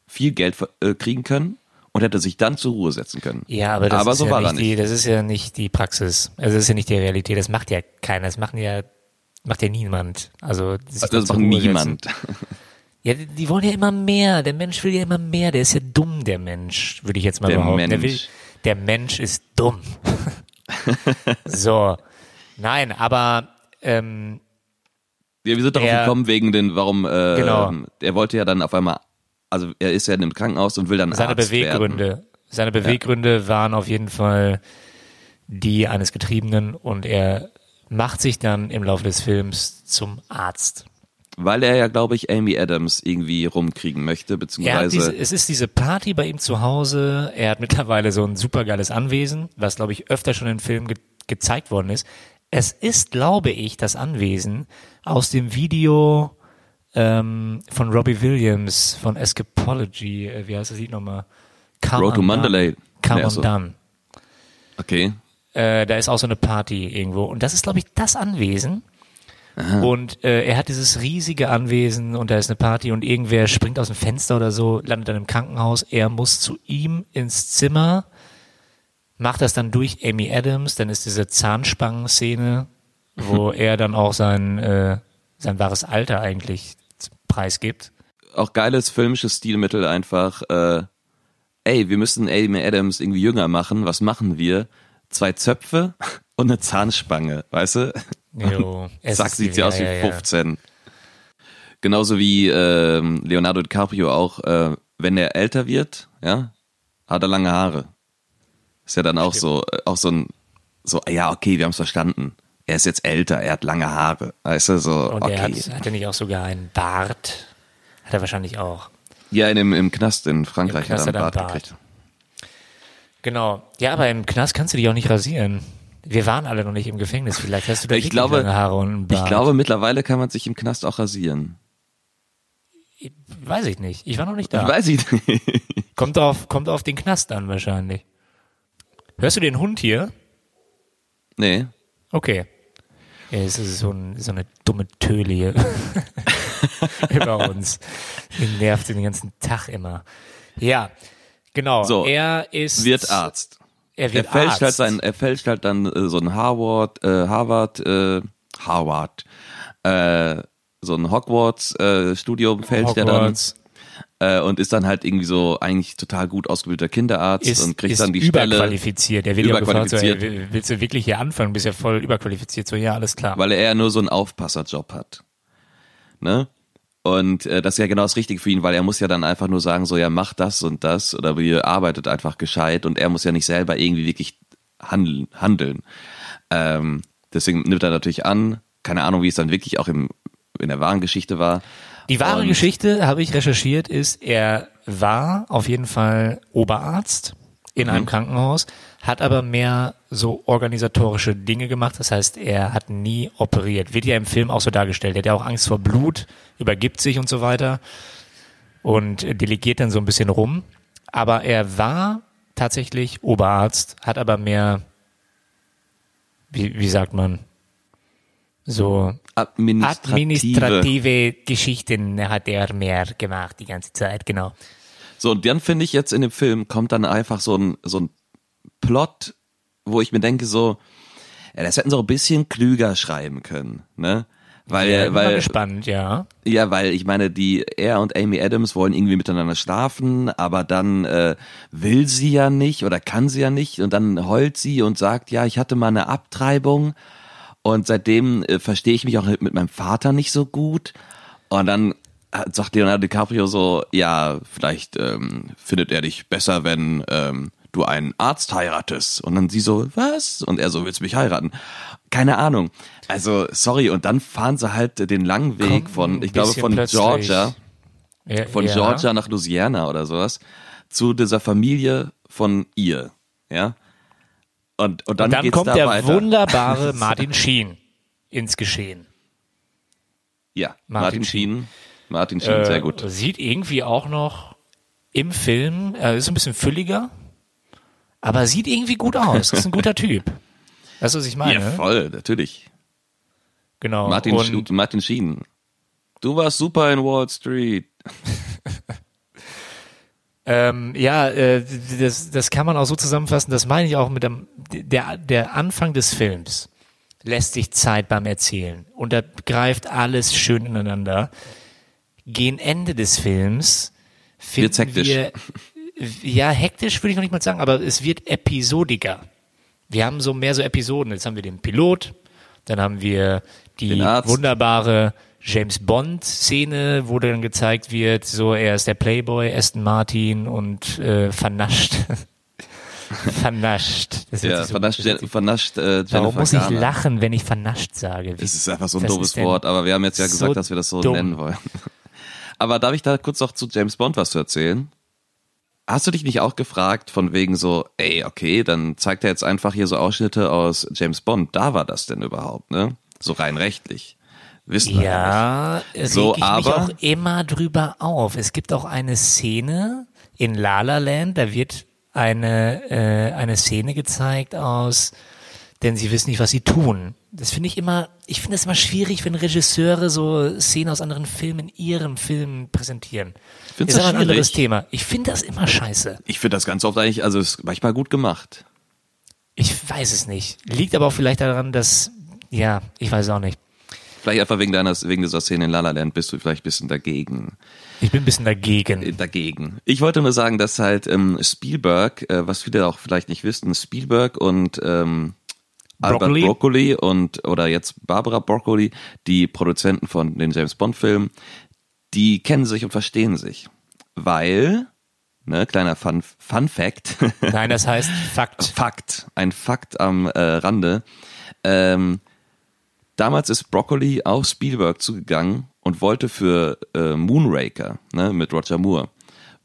viel Geld äh, kriegen können und hätte sich dann zur Ruhe setzen können. Ja, aber das, aber ist, so ja war nicht er Die, nicht. das ist ja nicht die Praxis. Also das ist ja nicht die Realität. Das macht ja keiner. Das machen ja, macht ja niemand. Also Das dann zur macht niemand. Ja, die, die wollen ja immer mehr. Der Mensch will ja immer mehr. Der ist ja dumm, der Mensch, würde ich jetzt mal Der behaupten. Der, will, Mensch. der Mensch ist dumm. so. Nein, aber ähm, Ja, wir sind darauf Er- gekommen wegen den, warum, äh, Genau. er wollte ja dann auf einmal, also er ist ja in einem Krankenhaus und will dann seine Arzt Beweggründe. Werden. Seine Beweggründe waren auf jeden Fall die eines Getriebenen und er macht sich dann im Laufe des Films zum Arzt. Weil er ja, glaube ich, Amy Adams irgendwie rumkriegen möchte, beziehungsweise diese, es ist diese Party bei ihm zu Hause. Er hat mittlerweile so ein supergeiles Anwesen, was, glaube ich, öfter schon in Filmen ge gezeigt worden ist. Es ist, glaube ich, das Anwesen aus dem Video ähm, von Robbie Williams von Escapology. Äh, wie heißt das Lied nochmal? Come Road to. Mandalay. Come so. Undone. okay. Äh, da ist auch so eine Party irgendwo. Und das ist, glaube ich, das Anwesen. Und äh, er hat dieses riesige Anwesen und da ist eine Party und irgendwer springt aus dem Fenster oder so, landet dann im Krankenhaus. Er muss zu ihm ins Zimmer, macht das dann durch Amy Adams. Dann ist diese Zahnspangen-Szene, wo er dann auch sein, äh, sein wahres Alter eigentlich preisgibt. Auch geiles filmisches Stilmittel einfach, äh, ey, wir müssen Amy Adams irgendwie jünger machen, was machen wir? Zwei Zöpfe und eine Zahnspange, weißt du? Jo, Zack, sieht sie ja, aus wie ja, ja. 15. Genauso wie ähm, Leonardo DiCaprio auch, äh, wenn er älter wird, ja, hat er lange Haare. Ist ja dann auch so, äh, auch so ein, so, ja, okay, wir haben es verstanden. Er ist jetzt älter, er hat lange Haare. Weißt du, so, Und okay. er hat, hat er nicht auch sogar einen Bart? Hat er wahrscheinlich auch. ja, in dem, im Knast in Frankreich Knast hat er einen Bart einen gekriegt. Genau. Ja, aber im Knast kannst du dich auch nicht rasieren. Wir waren alle noch nicht im Gefängnis. Vielleicht hast du da Ich glaube, lange Haare und einen Bart. ich glaube, mittlerweile kann man sich im Knast auch rasieren. Weiß ich nicht. Ich war noch nicht da. Weiß ich nicht. Kommt auf, kommt auf den Knast an wahrscheinlich. Hörst du den Hund hier? Nee. Okay. Ja, es ist so, ein, so eine dumme Töle hier über uns. Die nervt den ganzen Tag immer. Ja, genau. So, er ist Wird Arzt. Er Er fälscht Arzt. halt sein, er fälscht halt dann äh, so ein Harvard, äh, Harvard, äh, Harvard, äh, so ein Hogwarts äh, Studium fälscht er dann Hogwarts äh, und ist dann halt irgendwie so eigentlich total gut ausgebildeter Kinderarzt ist, und kriegt dann die Stelle, überqualifiziert. Der wird ja gefragt, so, Überqualifiziert. willst du wirklich hier anfangen? Bist ja voll überqualifiziert. So, ja, alles klar. weil er ja nur so einen Aufpasserjob hat. Ne? Und äh, das ist ja genau das Richtige für ihn, weil er muss ja dann einfach nur sagen, so ja, mach das und das oder ihr arbeitet einfach gescheit und er muss ja nicht selber irgendwie wirklich handeln. handeln. Ähm, deswegen nimmt er natürlich an, keine Ahnung, wie es dann wirklich auch im, in der wahren Geschichte war. Die wahre Und- Geschichte, habe ich recherchiert, ist, er war auf jeden Fall Oberarzt in Mhm. einem Krankenhaus, hat aber mehr so organisatorische Dinge gemacht. Das heißt, er hat nie operiert. Wird ja im Film auch so dargestellt. Er hat ja auch Angst vor Blut, übergibt sich und so weiter und delegiert dann so ein bisschen rum. Aber er war tatsächlich Oberarzt, hat aber mehr, wie, wie sagt man, so Administrative. administrative Geschichten hat er mehr gemacht die ganze Zeit, genau. So, und dann finde ich jetzt in dem Film kommt dann einfach so ein, so ein Plot, wo ich mir denke so, ja, das hätten sie auch ein bisschen klüger schreiben können, ne? Weil, Ja, bin mal weil, gespannt, ja. ja, weil ich meine, die er und Amy Adams wollen irgendwie miteinander schlafen, aber dann äh, will sie ja nicht oder kann sie ja nicht und dann heult sie und sagt, ja, ich hatte mal eine Abtreibung und seitdem äh, verstehe ich mich auch mit meinem Vater nicht so gut und dann sagt Leonardo DiCaprio so, ja, vielleicht ähm, findet er dich besser, wenn ähm, du einen Arzt heiratest. Und dann sie so, was? Und er so, willst du mich heiraten? Keine Ahnung. Also, sorry, und dann fahren sie halt den langen Weg Kommt von, ich glaube, von plötzlich. Georgia, ja von ja. Georgia nach Louisiana oder sowas, zu dieser Familie von ihr, ja. Und, und dann, Und dann kommt da der weiter. wunderbare Martin Sheen ins Geschehen. Ja, Martin Martin Sheen. Martin Sheen, sehr gut. Äh, Sieht irgendwie auch noch im Film, äh, ist ein bisschen fülliger, aber sieht irgendwie gut aus. Ist ein guter Typ. Weißt du, was ich meine? Ja, voll, natürlich. Genau. Martin, Und, Martin Sheen. Du warst super in Wall Street. ähm, ja, äh, das, das kann man auch so zusammenfassen, das meine ich auch mit dem, der, der Anfang des Films lässt sich Zeit beim Erzählen und da greift alles schön ineinander. Gegen Ende des Films finden wir, ja, hektisch würde ich noch nicht mal sagen, aber es wird episodiger. Wir haben so mehr so Episoden. Jetzt haben wir den Pilot, dann haben wir die wunderbare James Bond Szene, wo dann gezeigt wird, so er ist der Playboy Aston Martin und äh, vernascht. vernascht. Das Ja, so- vernascht, das vernascht äh, Jennifer Warum muss ich Garner. lachen, wenn ich vernascht sage? Wie- Es ist einfach so ein doofes Wort, aber wir haben jetzt ja so gesagt, dass wir das so dumm? nennen wollen. Aber darf ich da kurz noch zu James Bond was zu erzählen? Hast du dich nicht auch gefragt von wegen so, ey, okay, dann zeigt er jetzt einfach hier so Ausschnitte aus James Bond. Da war das denn überhaupt, ne? So rein rechtlich. Wissen wir ja Ja, So, ich mich aber- auch immer drüber auf. Es gibt auch eine Szene in La La Land, da wird eine, äh, eine Szene gezeigt aus, denn sie wissen nicht, was sie tun. Das finde ich immer, ich finde es immer schwierig, wenn Regisseure so Szenen aus anderen Filmen in ihrem Film präsentieren. Findest ist du aber ein anderes? Thema. Ich finde das immer scheiße. Ich finde das ganz oft eigentlich, also ist manchmal gut gemacht. Ich weiß es nicht. Liegt aber auch vielleicht daran, dass, ja, ich weiß auch nicht. Vielleicht einfach wegen deiner, wegen dieser Szene in La La Land bist du vielleicht ein bisschen dagegen. Ich bin ein bisschen dagegen. dagegen. Ich wollte nur sagen, dass halt ähm, Spielberg, äh, was viele auch vielleicht nicht wissen, Spielberg und ähm, Albert Broccoli. Broccoli und oder jetzt Barbara Broccoli, die Produzenten von den James Bond Filmen, die kennen sich und verstehen sich, weil ne kleiner Fun Fun Fact, Nein, das heißt Fakt. Fakt, ein Fakt am äh, Rande. Ähm, damals ist Broccoli auf Spielberg zugegangen und wollte für äh, Moonraker, ne, mit Roger Moore,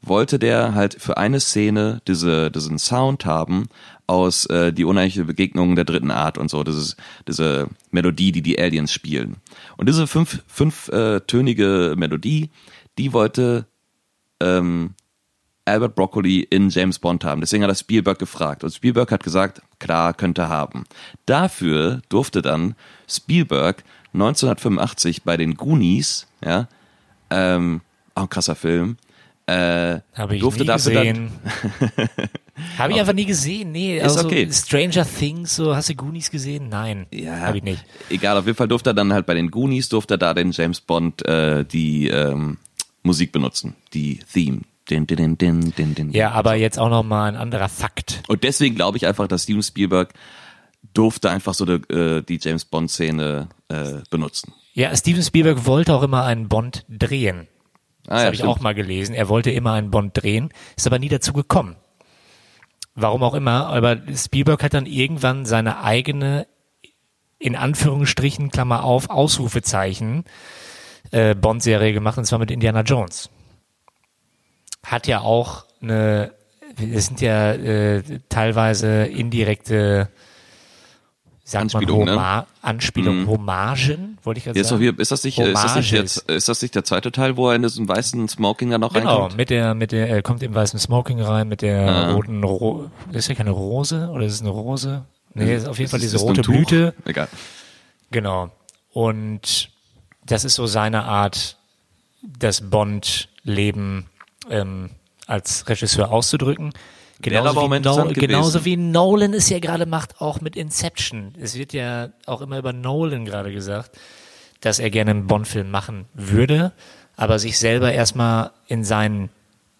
wollte der halt für eine Szene diese, diesen Sound haben aus äh, die unheimliche Begegnung der dritten Art und so, dieses, diese Melodie, die die Aliens spielen. Und diese fünf, fünf äh, Melodie, die wollte ähm, Albert Broccoli in James Bond haben. Deswegen hat er Spielberg gefragt. Und Spielberg hat gesagt, klar, könnte haben. Dafür durfte dann Spielberg 1985 bei den Goonies, ja, ähm, auch ein krasser Film, äh, Habe ich durfte nie dafür gesehen. Habe ich einfach nie gesehen. Nee, Ist also okay. Stranger Things, so hast du Goonies gesehen? Nein, Ja, habe ich nicht. Egal, auf jeden Fall durfte er dann halt bei den Goonies, durfte er da den James Bond äh, die ähm, Musik benutzen, die Theme. Din, din, din, din, din. Ja, aber jetzt auch noch mal ein anderer Fakt. Und deswegen glaube ich einfach, dass Steven Spielberg durfte einfach so die, äh, die James Bond Szene äh, benutzen. Ja, Steven Spielberg wollte auch immer einen Bond drehen. Das Ah, ja, habe ich stimmt. auch mal gelesen. Er wollte immer einen Bond drehen, ist aber nie dazu gekommen. Warum auch immer, aber Spielberg hat dann irgendwann seine eigene, in Anführungsstrichen, Klammer auf, Ausrufezeichen, äh, Bond-Serie gemacht, und zwar mit Indiana Jones. Hat ja auch eine, es sind ja äh, teilweise indirekte, sagt Anspielungen, man, ne? Homa Anspielungen, Hommagen, wollte ich gerade Jetzt sagen. hier, ist das nicht, ist das nicht, jetzt, ist das nicht der zweite Teil, wo er in diesem weißen Smoking da noch Genau, reinkommt? mit der, mit der, er kommt im weißen Smoking rein, mit der Ah. roten, Ro ist ja keine Rose, oder ist es eine Rose? Nee, ist auf jeden Fall diese rote? Blüte. Egal. Genau. Und das ist so seine Art, das Bond-Leben ähm, als Regisseur auszudrücken. Wäre aber wie, gewesen. genauso wie Nolan es ja gerade macht, auch mit Inception. Es wird ja auch immer über Nolan gerade gesagt, dass er gerne einen Bond-Film machen würde, aber sich selber erstmal in seinen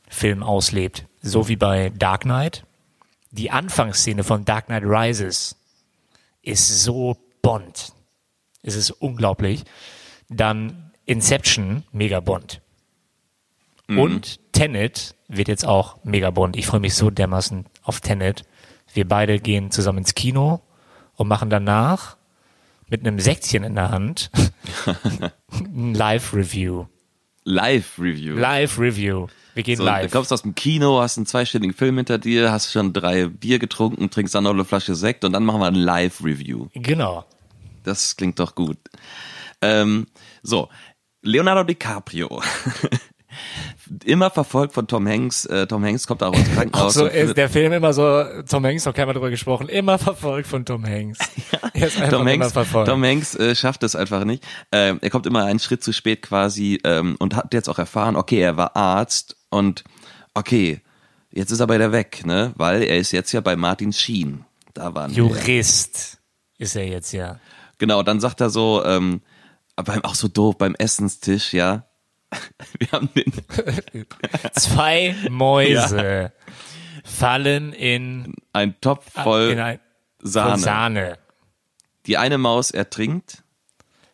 Film auslebt. So wie bei Dark Knight. Die Anfangsszene von Dark Knight Rises ist so Bond. Es ist unglaublich. Dann Inception, mega Bond. Und Tenet wird jetzt auch mega Bond. Ich freue mich so dermaßen auf Tenet. Wir beide gehen zusammen ins Kino und machen danach mit einem Säckchen in der Hand ein Live-Review. Live-Review. Live-Review. Wir gehen So, du live. kommst aus dem Kino, hast einen zweistündigen Film hinter dir, hast schon drei Bier getrunken, trinkst dann noch eine Flasche Sekt und dann machen wir ein Live-Review. Genau. Das klingt doch gut. Ähm, so, Leonardo DiCaprio. Immer verfolgt von Tom Hanks. Äh, Tom Hanks kommt auch ins Auch Krankenhaus. so ist der Film immer so, Tom Hanks, noch keiner drüber gesprochen, immer verfolgt von Tom Hanks. er ist einfach Tom immer Hanks, verfolgt. Tom Hanks äh, schafft es einfach nicht. Ähm, er kommt immer einen Schritt zu spät quasi ähm, und hat jetzt auch erfahren, okay, er war Arzt und okay, jetzt ist er bei der weg, ne? Weil er ist jetzt ja bei Martin Sheen. Da waren wir. Jurist ist er jetzt ja. Genau, dann sagt er so, ähm, beim, auch so doof, beim Essenstisch, ja. Wir haben den, Zwei Mäuse fallen in, einen Topf voll in ein, Sahne. voll Sahne. Die eine Maus ertrinkt.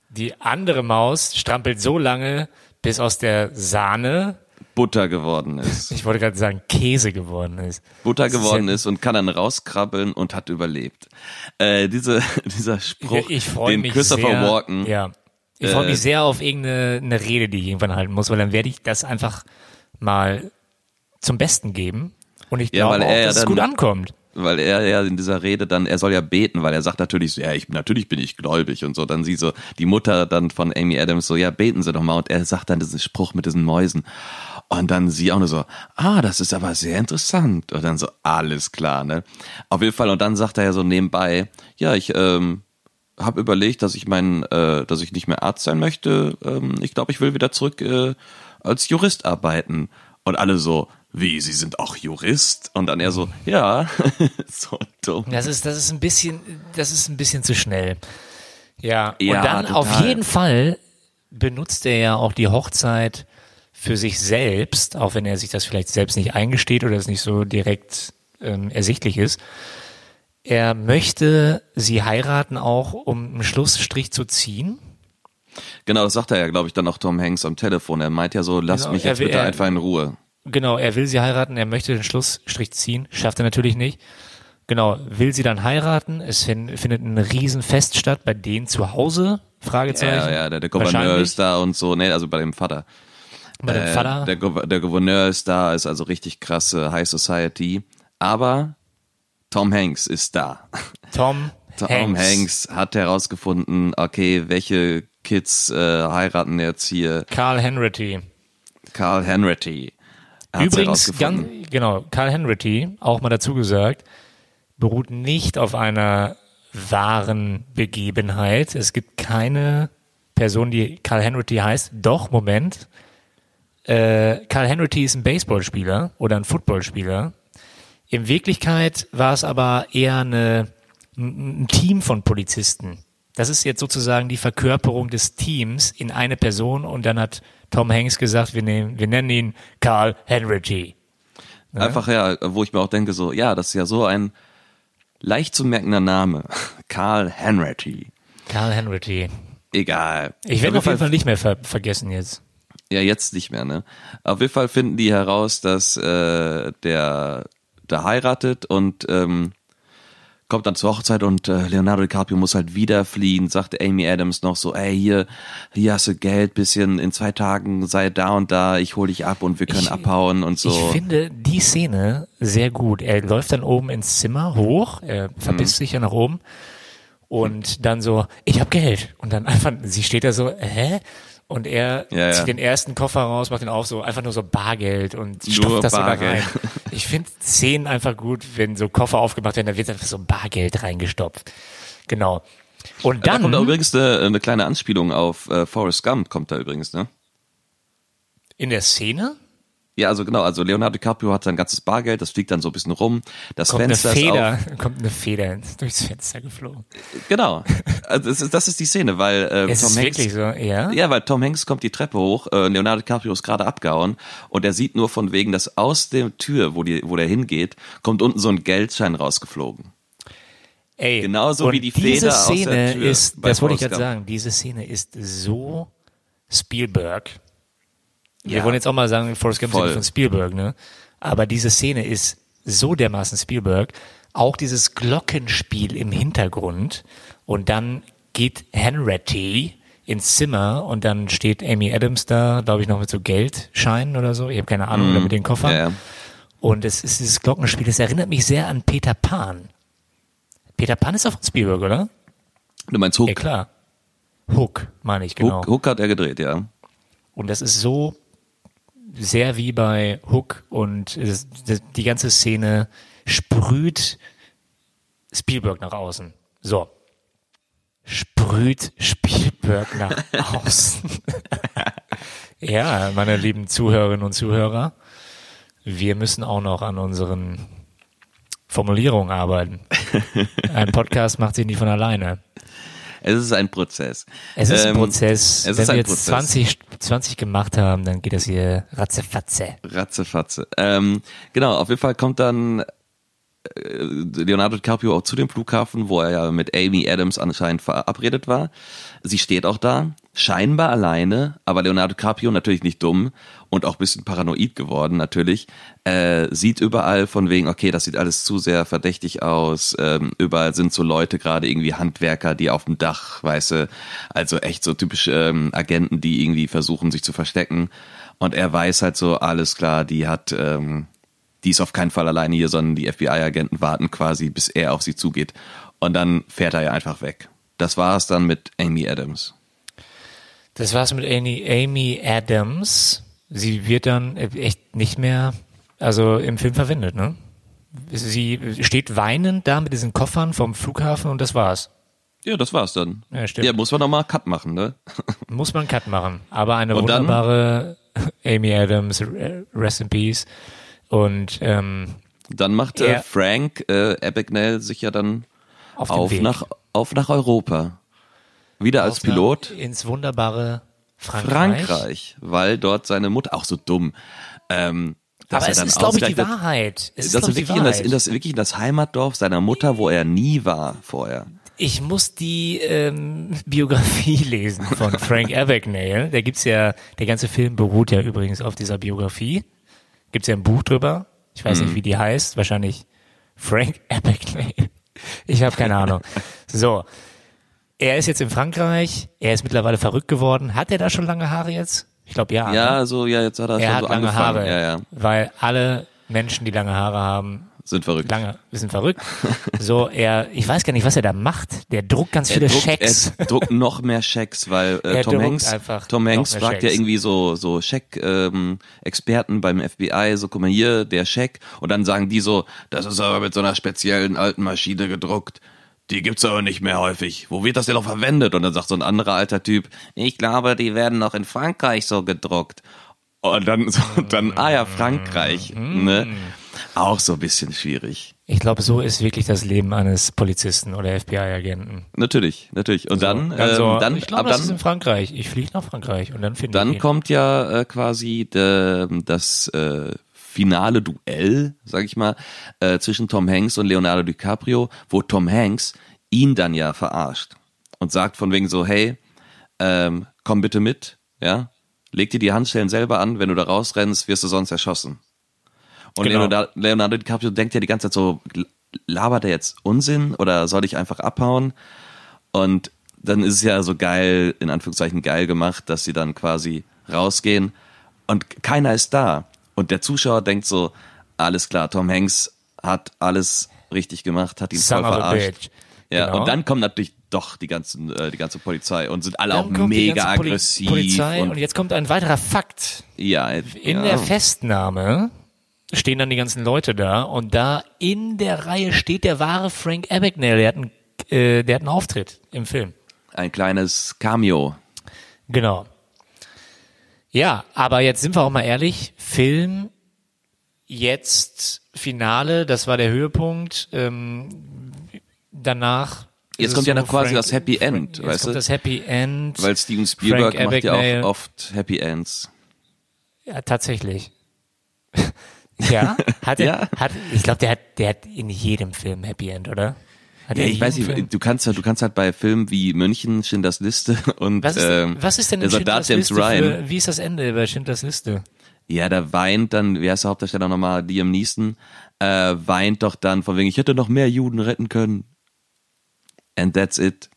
Die andere Maus strampelt so lange, bis aus der Sahne, Butter geworden ist. ich wollte gerade sagen, Käse geworden ist. Butter Das ist geworden ja- ist und kann dann rauskrabbeln und hat überlebt. Äh, diese, dieser Spruch, Ich freue den Christopher sehr. Walken, Ja. Ich freue äh, mich sehr auf irgendeine eine Rede, die ich irgendwann halten muss, weil dann werde ich das einfach mal zum Besten geben. Und ich Ja, glaube auch, dass es gut ankommt. weil er ja in dieser Rede dann, er soll ja beten, weil er sagt natürlich so, ja, ich, natürlich bin ich gläubig und so. Dann sie so, die Mutter dann von Amy Adams so, ja, beten Sie doch mal. Und er sagt dann diesen Spruch mit diesen Mäusen. Und dann sie auch nur so, ah, das ist aber sehr interessant. Und dann so, alles klar, ne? Auf jeden Fall. Und dann sagt er ja so nebenbei, ja, ich, ähm, habe überlegt, dass ich mein, äh, dass ich nicht mehr Arzt sein möchte. Ähm, ich glaube, ich will wieder zurück äh, als Jurist arbeiten. Und alle so, wie, Sie sind auch Jurist? Und dann er so, ja, so dumm. Das ist, das ist ein bisschen, das ist ein bisschen zu schnell. Ja. Ja, Und dann total. auf jeden Fall benutzt er ja auch die Hochzeit für sich selbst, auch wenn er sich das vielleicht selbst nicht eingesteht oder es nicht so direkt ähm, ersichtlich ist. Er möchte sie heiraten auch, um einen Schlussstrich zu ziehen. Genau, das sagt er ja, glaube ich, dann auch Tom Hanks am Telefon. Er meint ja so, lass Genau, mich jetzt will- bitte er- einfach in Ruhe. Genau, er will sie heiraten, er möchte den Schlussstrich ziehen, schafft er natürlich nicht. Genau, will sie dann heiraten, es fin findet ein Riesenfest statt bei denen zu Hause, Fragezeichen. Ja, ja, der, der Gouverneur ist da und so. Nee, also bei dem Vater. Bei dem Äh, Vater. Der, Gouver- der Gouverneur ist da, ist also richtig krasse High Society. Aber Tom Hanks ist da. Tom, Tom Hanks. Hanks, hat herausgefunden, okay, welche Kids äh, heiraten jetzt hier Carl Henry. Carl Henry. Hat's Übrigens, ganz, genau, Carl Henry, auch mal dazu gesagt, beruht nicht auf einer wahren Begebenheit. Es gibt keine Person, die Carl Henry heißt. Doch, Moment. Äh, Carl Henry ist ein Baseballspieler oder ein Footballspieler. In Wirklichkeit war es aber eher eine, ein Team von Polizisten. Das ist jetzt sozusagen die Verkörperung des Teams in eine Person und dann hat Tom Hanks gesagt, wir, nehmen, wir nennen ihn Carl Henry. Einfach ja, wo ich mir auch denke, so, ja, das ist ja so ein leicht zu merkender Name. Carl Henry. Carl Henry. Egal. Ich werde Auf auf jeden Fall Fall nicht mehr ver vergessen jetzt. Ja, jetzt nicht mehr, ne? Auf jeden Fall finden die heraus, dass äh, der da heiratet und ähm, kommt dann zur Hochzeit und äh, Leonardo DiCaprio muss halt wieder fliehen, sagte Amy Adams noch so, ey, hier, hier hast du Geld, bisschen in zwei Tagen sei da und da, ich hol dich ab und wir können Ich- abhauen und so. Ich finde die Szene sehr gut. Er läuft dann oben ins Zimmer hoch, er verbisst sich ja nach oben und dann so, ich habe Geld. Und dann einfach, sie steht da so, hä? Und er Ja, ja. zieht den ersten Koffer raus, macht den auf, so einfach nur so Bargeld und stopft das so da Bargeld. rein. Ich finde Szenen einfach gut, wenn so Koffer aufgemacht werden, da wird einfach so Bargeld reingestopft. Genau. Und da dann, kommt da übrigens eine, eine kleine Anspielung auf äh, Forrest Gump, kommt da übrigens, ne? in der Szene, Ja, also genau, also Leonardo DiCaprio hat sein ganzes Bargeld, das fliegt dann so ein bisschen rum. Das Kommt Fenster eine ist Feder, auf. kommt eine Feder durchs Fenster geflogen. Genau. Also das, ist, das ist die Szene, weil äh, Es Tom ist Hanks wirklich so, ja? Ja, weil Tom Hanks kommt die Treppe hoch, äh, Leonardo DiCaprio ist gerade abgehauen und er sieht nur von wegen, dass aus der Tür, wo, die, wo der hingeht, kommt unten so ein Geldschein rausgeflogen. Ey, Genauso wie die diese Feder aus der Szene Tür ist, das wollte ich gerade sagen, diese Szene ist so Spielberg. Wir Ja. wollen jetzt auch mal sagen, Forrest Gump ist von Spielberg, ne? Aber diese Szene ist so dermaßen Spielberg. Auch dieses Glockenspiel im Hintergrund und dann geht Henretty ins Zimmer und dann steht Amy Adams da, glaube ich, noch mit so Geldscheinen oder so. Ich habe keine Ahnung, oder mit den Koffern. Ja. Und es ist dieses Glockenspiel, das erinnert mich sehr an Peter Pan. Peter Pan ist auch von Spielberg, oder? Du meinst Hook? Ja, klar. Hook, meine ich, genau. Hook, Hook hat er gedreht, ja. Und das ist so sehr wie bei Hook und die ganze Szene sprüht Spielberg nach außen. So. Sprüht Spielberg nach außen. ja, meine lieben Zuhörerinnen und Zuhörer, wir müssen auch noch an unseren Formulierungen arbeiten. Ein Podcast macht sich nicht von alleine. Es ist ein Prozess. Es ist ein Ähm, Prozess. Es Wenn wir jetzt Prozess. 20, 20 gemacht haben, dann geht das hier ratzefatze. Ratzefatze. Ähm, genau, auf jeden Fall kommt dann äh, Leonardo DiCaprio auch zu dem Flughafen, wo er ja mit Amy Adams anscheinend verabredet war. Sie steht auch da, scheinbar alleine, aber Leonardo DiCaprio natürlich nicht dumm und auch bisschen paranoid geworden natürlich. Äh, sieht überall von wegen, okay, das sieht alles zu sehr verdächtig aus. Ähm, überall sind so Leute, gerade irgendwie Handwerker, die auf dem Dach, weißt du, also echt so typisch ähm, Agenten, die irgendwie versuchen, sich zu verstecken. Und er weiß halt so, alles klar, die hat, ähm, die ist auf keinen Fall alleine hier, sondern die FBI-Agenten warten quasi, bis er auf sie zugeht. Und dann fährt er ja einfach weg. Das war es dann mit Amy Adams. Das war's mit Amy, Adams. Sie wird dann echt nicht mehr, also im Film verwendet, ne? Sie steht weinend da mit diesen Koffern vom Flughafen und das war's. Ja, das war's dann. Ja, stimmt. Ja, muss man nochmal Cut machen, ne? Muss man Cut machen. Aber eine Und dann? wunderbare Amy Adams, äh, Rest in Peace. Und ähm, Dann macht äh, Frank äh, Abagnale sich ja dann auf auf nach, auf nach Europa. Wieder als Pilot. Ins wunderbare Frankreich. Frankreich, weil dort seine Mutter auch so dumm. Ähm, dass Aber er es dann ist, glaube ich, die Wahrheit. Es ist, Das glaub ist wirklich in das, Wahrheit. in das, wirklich in das Heimatdorf seiner Mutter, wo er nie war vorher. Ich muss die ähm, Biografie lesen von Frank Abagnale. Da gibt's ja, der ganze Film beruht ja übrigens auf dieser Biografie. Gibt's ja ein Buch drüber. Ich weiß nicht, wie die heißt. Wahrscheinlich Frank Abagnale. Ich habe keine Ahnung. So. Er ist jetzt in Frankreich. Er ist mittlerweile verrückt geworden. Hat er da schon lange Haare jetzt? Ich glaube ja. ne? Ja, so, ja, jetzt hat er, Er schon hat so lange angefangen. Haare. Ja, ja, Weil alle Menschen, die lange Haare haben, sind verrückt. lange, sind verrückt. So, er, ich weiß gar nicht, was er da macht. Der druckt ganz viele er druckt, Schecks. Er druckt noch mehr Schecks, weil äh, Tom Hanks, Tom Hanks fragt ja irgendwie so so Scheck-Experten beim FBI, so guck mal hier, der Scheck, und dann sagen die so, das ist aber mit so einer speziellen alten Maschine gedruckt. Die gibt's aber nicht mehr häufig. Wo wird das denn noch verwendet? Und dann sagt so ein anderer alter Typ, ich glaube, die werden noch in Frankreich so gedruckt. Und dann, so, dann ah ja, Frankreich, ne? Auch so ein bisschen schwierig. Ich glaube, so ist wirklich das Leben eines Polizisten oder FBI-Agenten. Natürlich, natürlich. Und dann, Ganz so, ähm, dann, ich glaube, das dann, ist in Frankreich. Ich fliege nach Frankreich und dann finde ich Dann kommt ja äh, quasi de, das äh, finale Duell, sag ich mal, äh, zwischen Tom Hanks und Leonardo DiCaprio, wo Tom Hanks ihn dann ja verarscht und sagt von wegen so, hey, ähm, komm bitte mit, ja, leg dir die Handschellen selber an, wenn du da rausrennst, wirst du sonst erschossen. Und Genau. Leonardo, Leonardo DiCaprio denkt ja die ganze Zeit so, labert er jetzt Unsinn oder soll ich einfach abhauen? Und dann ist es ja so geil, in Anführungszeichen geil gemacht, dass sie dann quasi rausgehen und keiner ist da. Und der Zuschauer denkt so, alles klar, Tom Hanks hat alles richtig gemacht, hat ihn Son voll verarscht. Ja, Genau. und dann kommt natürlich doch die ganzen, äh, die ganze Polizei und sind alle Dann auch mega aggressiv. Polizei und, und, jetzt kommt ein weiterer Fakt. ja, In ja. der Festnahme stehen dann die ganzen Leute da und da in der Reihe steht der wahre Frank Abagnale. Der hat einen, äh, der hat einen Auftritt im Film. ein kleines Cameo. Genau. Ja, aber jetzt sind wir auch mal ehrlich, Film jetzt Finale, das war der Höhepunkt. Ähm, danach. Jetzt kommt ja noch quasi Frank- das Happy Frank- End, jetzt weißt kommt du? das Happy End. Weil Steven Spielberg Frank macht ja Abagnale. auch oft Happy Ends. Ja, tatsächlich. ja, hat er, Ja. hat, ich glaube, der hat, der hat in jedem Film Happy End, oder? Hat Ja, ich weiß jedem Film? nicht, du kannst halt, du kannst halt bei Filmen wie München, Schindlers Liste und Was ist, ähm, was ist denn der Soldat James Ryan. für, wie ist das Ende bei Schindlers Liste? Ja, da weint dann, wie heißt der Hauptdarsteller nochmal, Liam Neeson, äh, weint doch dann von wegen, ich hätte noch mehr Juden retten können. And that's it.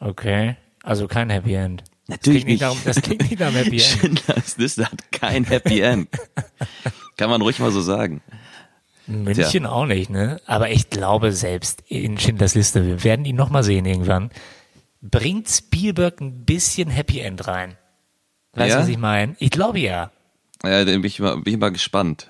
Okay, also kein Happy End. Natürlich das nicht. Darum, das klingt nicht nach einem Happy End. Schindlers Liste hat kein Happy End. Kann man ruhig mal so sagen. München auch nicht, ne? Aber ich glaube selbst in Schindlers Liste, wir werden ihn nochmal sehen irgendwann, bringt Spielberg ein bisschen Happy End rein. Weißt du, Ja? was ich meine? Ich glaube ja. Ja, bin ich mal, bin ich mal gespannt.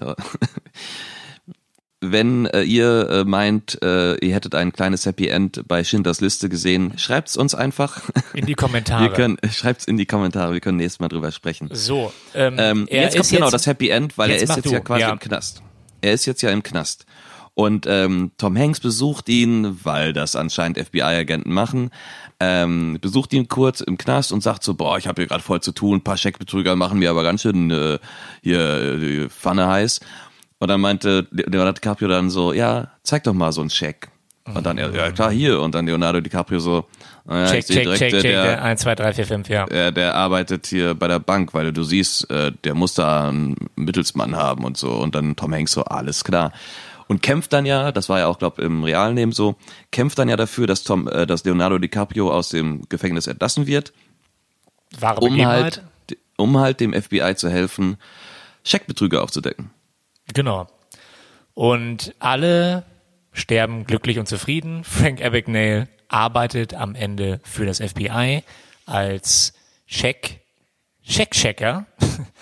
Wenn äh, ihr äh, meint, äh, ihr hättet ein kleines Happy End bei Schindlers Liste gesehen, schreibt's uns einfach. In die Kommentare. Wir können, schreibt's in die Kommentare, wir können nächstes Mal drüber sprechen. so, ähm, Ähm, er jetzt kommt ist genau jetzt, das Happy End, weil er ist jetzt du, ja quasi ja. im Knast. Er ist jetzt ja im Knast. Und ähm, Tom Hanks besucht ihn, weil das anscheinend FBI-Agenten machen, ähm, besucht ihn kurz im Knast und sagt so, boah, ich habe hier gerade voll zu tun, ein paar Scheckbetrüger machen mir aber ganz schön äh, hier äh, die Pfanne heiß. Und dann meinte Leonardo DiCaprio dann so, ja, zeig doch mal so einen Scheck. Und dann, er, ja klar, hier. Und dann Leonardo DiCaprio so, naja, ich check, check, direkt, check, der, check, der, 1, 2, 3, 4, 5, ja. äh, der arbeitet hier bei der Bank, weil du siehst, äh, der muss da einen Mittelsmann haben und so. Und dann Tom Hanks so, alles klar. Und kämpft dann ja, das war ja auch, glaube im realen Leben so, kämpft dann ja dafür, dass Tom, äh, dass Leonardo DiCaprio aus dem Gefängnis entlassen wird, Wahre um halt, um halt dem FBI zu helfen, Scheckbetrüger aufzudecken. Genau. Und alle sterben glücklich und zufrieden. Frank Abagnale arbeitet am Ende für das FBI als Check, Check-Checker.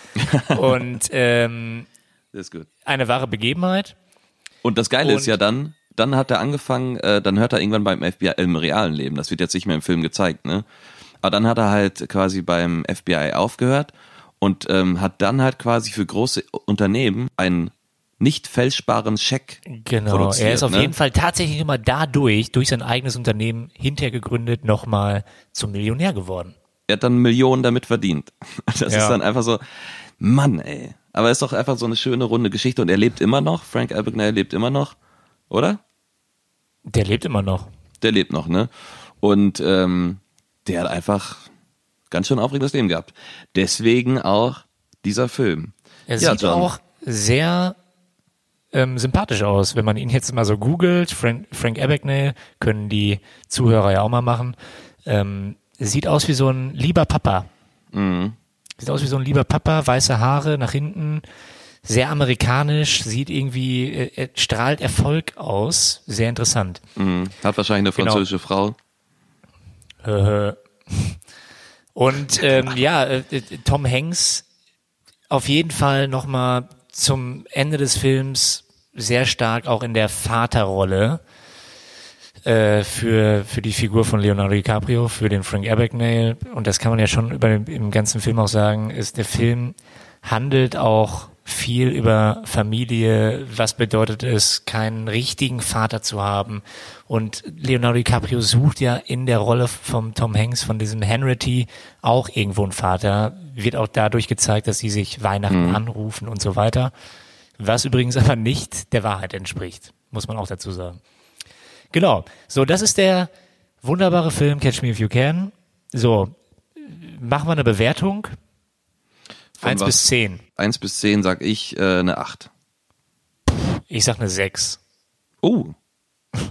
und ähm, Das ist gut. eine wahre Begebenheit. Und das Geile Und- ist ja dann, dann hat er angefangen, äh, dann hört er irgendwann beim FBI im realen Leben, das wird jetzt nicht mehr im Film gezeigt, ne? Aber dann hat er halt quasi beim FBI aufgehört und ähm, hat dann halt quasi für große Unternehmen einen nicht fälschbaren Scheck Genau, produziert. er ist auf ne? jeden Fall tatsächlich immer dadurch, durch sein eigenes Unternehmen hinterher gegründet, nochmal zum Millionär geworden. Er hat dann Millionen damit verdient. Das Ja. ist dann einfach so, Mann, ey. Aber es ist doch einfach so eine schöne runde Geschichte und er lebt immer noch. Frank Abagnale lebt immer noch, oder? Der lebt immer noch. Der lebt noch, ne? Und ähm, der hat einfach ganz schön aufregendes Leben gehabt. Deswegen auch dieser Film. Er Ja, sieht John. auch sehr ähm, sympathisch aus, wenn man ihn jetzt mal so googelt. Frank, Frank Abagnale können die Zuhörer ja auch mal machen. Ähm, sieht aus wie so ein lieber Papa. Mhm. Sieht aus wie so ein lieber Papa, weiße Haare nach hinten, sehr amerikanisch, sieht irgendwie, äh, er strahlt Erfolg aus, sehr interessant. Mhm. Hat wahrscheinlich eine Genau. französische Frau. Äh, Und ähm, ja, äh, äh, Tom Hanks auf jeden Fall nochmal zum Ende des Films sehr stark auch in der Vaterrolle äh, für, für die Figur von Leonardo DiCaprio, für den Frank Abagnale. Und das kann man ja schon über im ganzen Film auch sagen, ist der Film handelt auch viel über Familie, was bedeutet es, keinen richtigen Vater zu haben. Und Leonardo DiCaprio sucht ja in der Rolle vom Tom Hanks, von diesem Henry auch irgendwo einen Vater. Wird auch dadurch gezeigt, dass sie sich Weihnachten anrufen und so weiter. Was übrigens aber nicht der Wahrheit entspricht, muss man auch dazu sagen. Genau. So, das ist der wunderbare Film Catch Me If You Can. So, machen wir eine Bewertung. Von Eins was? bis zehn. Eins bis zehn sag ich äh, eine acht. Ich sag eine sechs. Oh,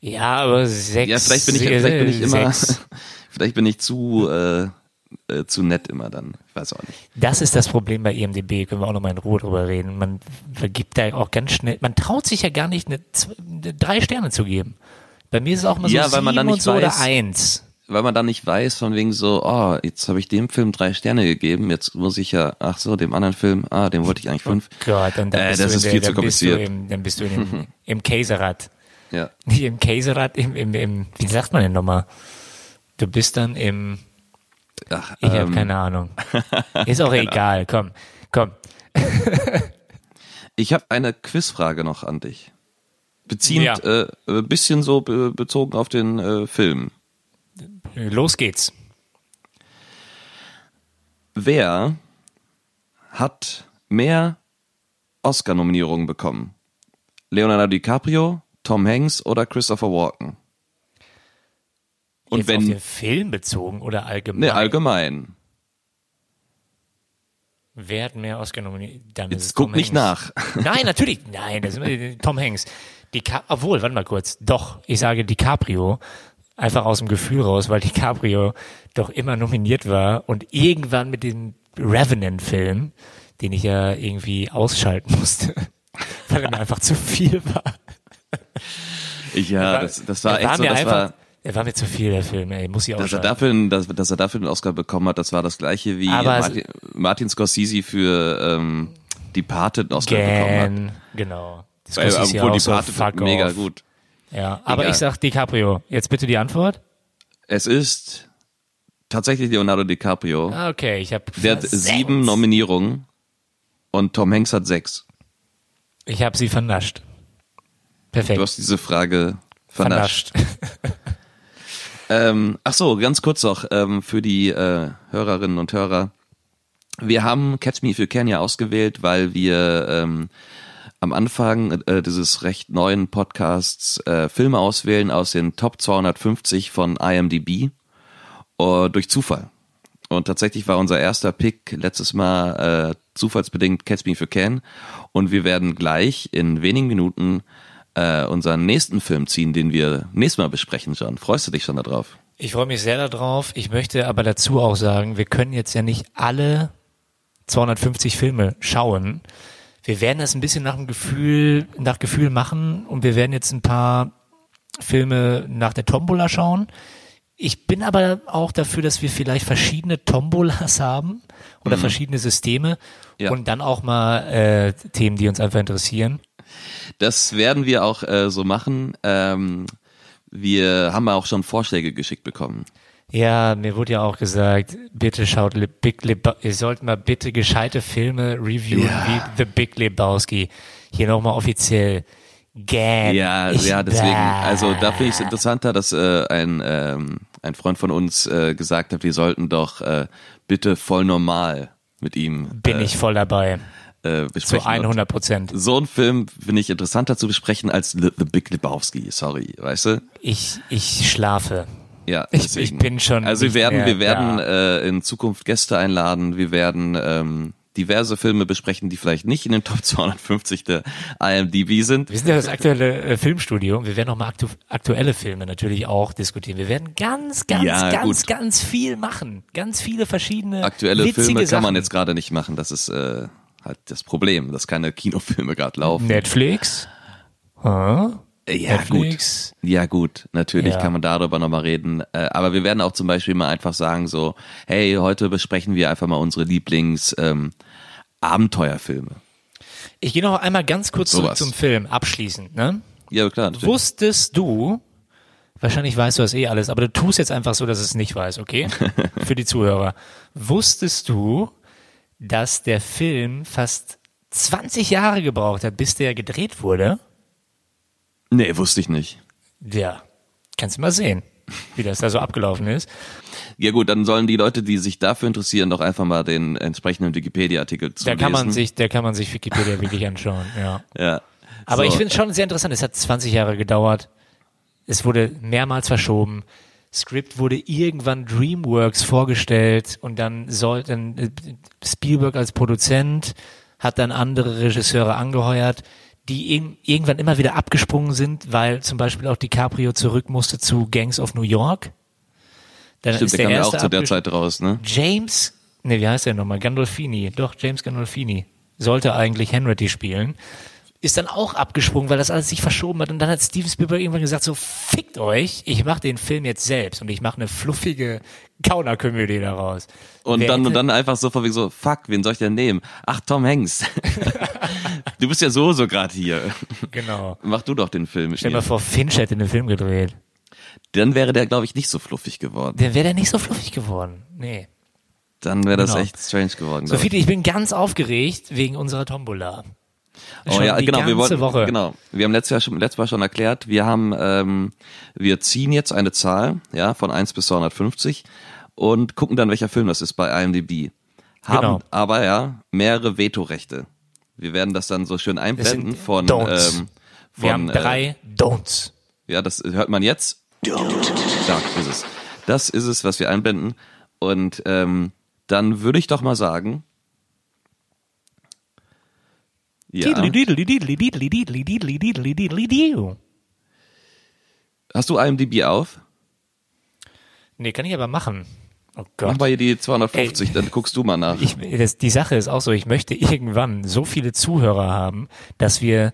Ja, aber sechs. ja, vielleicht bin ich, vielleicht bin ich immer, vielleicht bin ich zu, äh, äh, zu nett immer dann. Ich weiß auch nicht. Das ist das Problem bei IMDb, können wir auch nochmal in Ruhe drüber reden. Man vergibt da auch ganz schnell, man traut sich ja gar nicht, eine, eine drei Sterne zu geben. Bei mir ist es auch immer so Ja, sieben weil man dann und nicht so oder weiß- eins. Weil man dann nicht weiß, von wegen so, oh, jetzt habe ich dem Film drei Sterne gegeben, jetzt muss ich ja, ach so, dem anderen Film, ah, dem wollte ich eigentlich fünf. Gott, und dann Äh, bist das ist der, viel zu dann bist du kompliziert. im, dann bist du dem, im Käserad. Ja. Nicht im Käserad, im, im, im, wie sagt man denn nochmal? Du bist dann im, Ach, ich habe ähm, keine Ahnung. Ist auch egal, komm, komm. Ich habe eine Quizfrage noch an dich. Beziehend Ja. äh, ein bisschen so be bezogen auf den äh, Film. Los geht's. Wer hat mehr Oscar-Nominierungen bekommen? Leonardo DiCaprio, Tom Hanks oder Christopher Walken? Und Jetzt auf wenn, den Film bezogen oder allgemein? ne, allgemein. Wer hat mehr Oscar nominiert? Dann Jetzt guck Tom nicht Hanks. nach. Nein, natürlich. Nein, das ist Tom Hanks. Dica Obwohl, warte mal kurz. Doch, ich sage DiCaprio. Einfach aus dem Gefühl raus, weil DiCaprio doch immer nominiert war und irgendwann mit dem Revenant-Film, den ich ja irgendwie ausschalten musste, weil er mir einfach zu viel war. Ich, ja, das, das war war echt so, das einfach, war, er war mir zu viel, der Film, ey, muss ich dass er dafür, einen- dass, dass er dafür den Oscar bekommen hat, das war das gleiche wie Martin, Martin Scorsese für ähm, Departed einen Oscar bekommen hat. Genau. Das Weil, obwohl auch so, Departed fuck mega off. gut. Ja, aber Egal. ich sag DiCaprio. Jetzt bitte die Antwort. Es ist tatsächlich Leonardo DiCaprio. Ah, okay, ich habe Der hat sieben Nominierungen und Tom Hanks hat sechs. Ich habe sie vernascht. Perfekt. Du hast diese Frage vernascht. Ähm, ach so, ganz kurz noch ähm, für die äh, Hörerinnen und Hörer. Wir haben Catch Me If You Can ja ausgewählt, weil wir ähm, am Anfang äh, dieses recht neuen Podcasts äh, Filme auswählen aus den Top 250 von IMDb äh, durch Zufall. Und tatsächlich war unser erster Pick letztes Mal äh, zufallsbedingt Catch Me If You Can. Und wir werden gleich in wenigen Minuten äh, unseren nächsten Film ziehen, den wir nächstes Mal besprechen, John. Freust du dich schon darauf? Ich freue mich sehr darauf. Ich möchte aber dazu auch sagen, wir können jetzt ja nicht alle 250 Filme schauen. Wir werden das ein bisschen nach dem Gefühl, nach Gefühl machen und wir werden jetzt ein paar Filme nach der Tombola schauen. Ich bin aber auch dafür, dass wir vielleicht verschiedene Tombolas haben oder verschiedene Systeme Ja. und dann auch mal äh, Themen, die uns einfach interessieren. Das werden wir auch äh, so machen. Ähm, wir haben auch schon Vorschläge geschickt bekommen. Ja, mir wurde ja auch gesagt, bitte schaut Le Big Leba ihr sollt mal bitte gescheite Filme reviewen Ja. wie The Big Lebowski. Hier nochmal offiziell. Gan. Ja, ja, deswegen. Bah. Also da finde ich es interessanter, dass äh, ein ähm, ein Freund von uns äh, gesagt hat, wir sollten doch äh, bitte voll normal mit ihm Bin äh, ich voll dabei. Äh, Zu besprechen. 100 Prozent. So ein Film finde ich interessanter zu besprechen als The, The Big Lebowski. Sorry, weißt du? Ich, ich schlafe. Ja, Ich- ich bin schon Also wir werden, mehr wir werden da. äh, in Zukunft Gäste einladen. Wir werden ähm, diverse Filme besprechen, die vielleicht nicht in den Top 250 der IMDb sind. Wir sind ja das aktuelle äh, Filmstudio wir werden nochmal aktu aktuelle Filme natürlich auch diskutieren. Wir werden ganz, ganz, Ja, ganz, gut. ganz viel machen. Ganz viele verschiedene Aktuelle Filme kann Sachen. man jetzt gerade nicht machen. Das ist äh, halt das Problem, dass keine Kinofilme gerade laufen. Netflix? Huh? Ja, Netflix? gut. Ja, gut. Natürlich Ja. kann man darüber nochmal reden. Äh, aber wir werden auch zum Beispiel mal einfach sagen so, hey, heute besprechen wir einfach mal unsere Lieblings ähm, Abenteuerfilme. Ich gehe noch einmal ganz kurz zurück zum Film, abschließend. Ne? Ja, klar. natürlich. Wusstest du, wahrscheinlich weißt du das eh alles, aber du tust jetzt einfach so, dass es nicht weiß, okay? Für die Zuhörer. Wusstest du, dass der Film fast 20 Jahre gebraucht hat, bis der gedreht wurde? Nee, wusste ich nicht. Ja, kannst du mal sehen, wie das da so abgelaufen ist. Ja gut, dann sollen die Leute, die sich dafür interessieren, doch einfach mal den entsprechenden Wikipedia-Artikel zu Da kann man lesen. sich, da kann man sich Wikipedia wirklich anschauen, ja. Ja. Aber So, ich finde es schon sehr interessant. Es hat 20 Jahre gedauert. Es wurde mehrmals verschoben. Script wurde irgendwann DreamWorks vorgestellt und dann sollten äh, Spielberg als Produzent hat dann andere Regisseure angeheuert, die eben irgendwann immer wieder abgesprungen sind, weil zum Beispiel auch DiCaprio zurück musste zu Gangs of New York. Dann Stimmt, ist der der kam ja auch zu der Zeit raus, ne? James, ne, wie heißt der nochmal? Gandolfini. Doch, James Gandolfini. Sollte eigentlich Henry spielen. Ist dann auch abgesprungen, weil das alles sich verschoben hat. Und dann hat Steven Spielberg irgendwann gesagt, so, fickt euch, ich mache den Film jetzt selbst und ich mache eine fluffige Gaunerkomödie daraus. Und Wer dann, hätte- und dann einfach so von wegen so, fuck, wen soll ich denn nehmen? Ach, Tom Hanks. du bist ja so, so gerade hier. Genau. Mach du doch den Film Stell dir mal vor, Finch hätte den Film gedreht. Dann wäre der, glaube ich, nicht so fluffig geworden. Dann wäre der nicht so fluffig geworden. Nee. Dann wäre das Genau. echt strange geworden. So glaub ich. Ich bin ganz aufgeregt wegen unserer Tombola. Oh Schon ja, die genau. Wir wollten, Woche. genau. Wir haben letztes Jahr schon, letztes Mal schon erklärt, wir haben, ähm, wir ziehen jetzt eine Zahl, ja, von 1 bis 250 und gucken dann, welcher Film das ist bei IMDb. Haben Genau. aber ja mehrere Vetorechte. Wir werden das dann so schön einblenden von, Don'ts. ähm, von, Wir haben äh, drei Don'ts. Ja, das hört man jetzt. Da ist es. Das ist es, was wir einblenden. Und ähm, dann würde ich doch mal sagen. Ja. Hast du IMDb auf? Nee, kann ich aber machen. Oh Mach Gott. mal hier die 250, Ey. dann guckst du mal nach. Ich, das, die Sache ist auch so, ich möchte irgendwann so viele Zuhörer haben, dass wir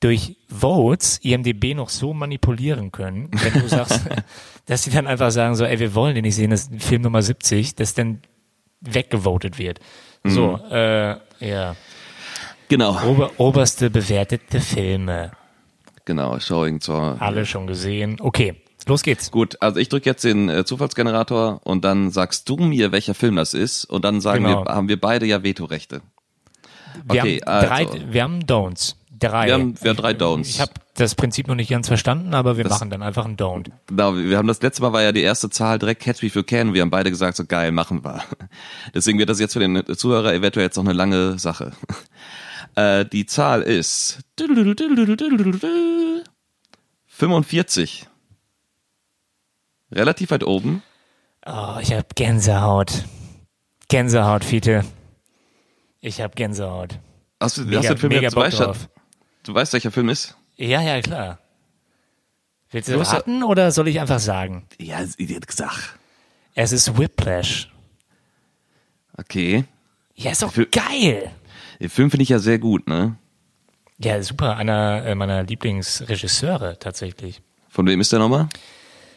durch Votes IMDB noch so manipulieren können, wenn du sagst, dass sie dann einfach sagen so, ey, wir wollen den nicht sehen, das ist Film Nummer 70, dass dann weggevotet wird. So, äh, ja. Genau, Ober, oberste bewertete Filme. genau, Showing zur. Alle schon gesehen. Okay, los geht's. Gut, also ich drücke jetzt den äh, Zufallsgenerator und dann sagst du mir, welcher Film das ist und dann sagen Genau. wir, haben wir beide ja Vetorechte. Wir Okay, haben drei, also. wir haben Don'ts. Drei. Wir haben- wir haben drei Don'ts. Ich habe das Prinzip noch nicht ganz verstanden, aber wir Das- machen dann einfach ein Don't. Genau, wir haben das letzte Mal war ja die erste Zahl direkt Catch Me If You Can. Wir haben beide gesagt, so geil, machen wir. Deswegen wird das jetzt für den Zuhörer eventuell jetzt noch eine lange Sache. Äh, die Zahl ist 45. Relativ weit oben. Oh, ich habe Gänsehaut. Gänsehaut, Fiete. Ich habe Gänsehaut. Hast du, hast Mega, du den Film mega Bock weißt, drauf. du weißt, welcher Film ist? Ja, ja, klar. Willst du Du hast raten oder soll ich einfach sagen? Ja, gesagt. Es ist Whiplash. Okay. Ja, ist doch geil. Den Film finde ich ja sehr gut, ne? Ja, super. Einer äh, meiner Lieblingsregisseure tatsächlich. Von wem ist der nochmal?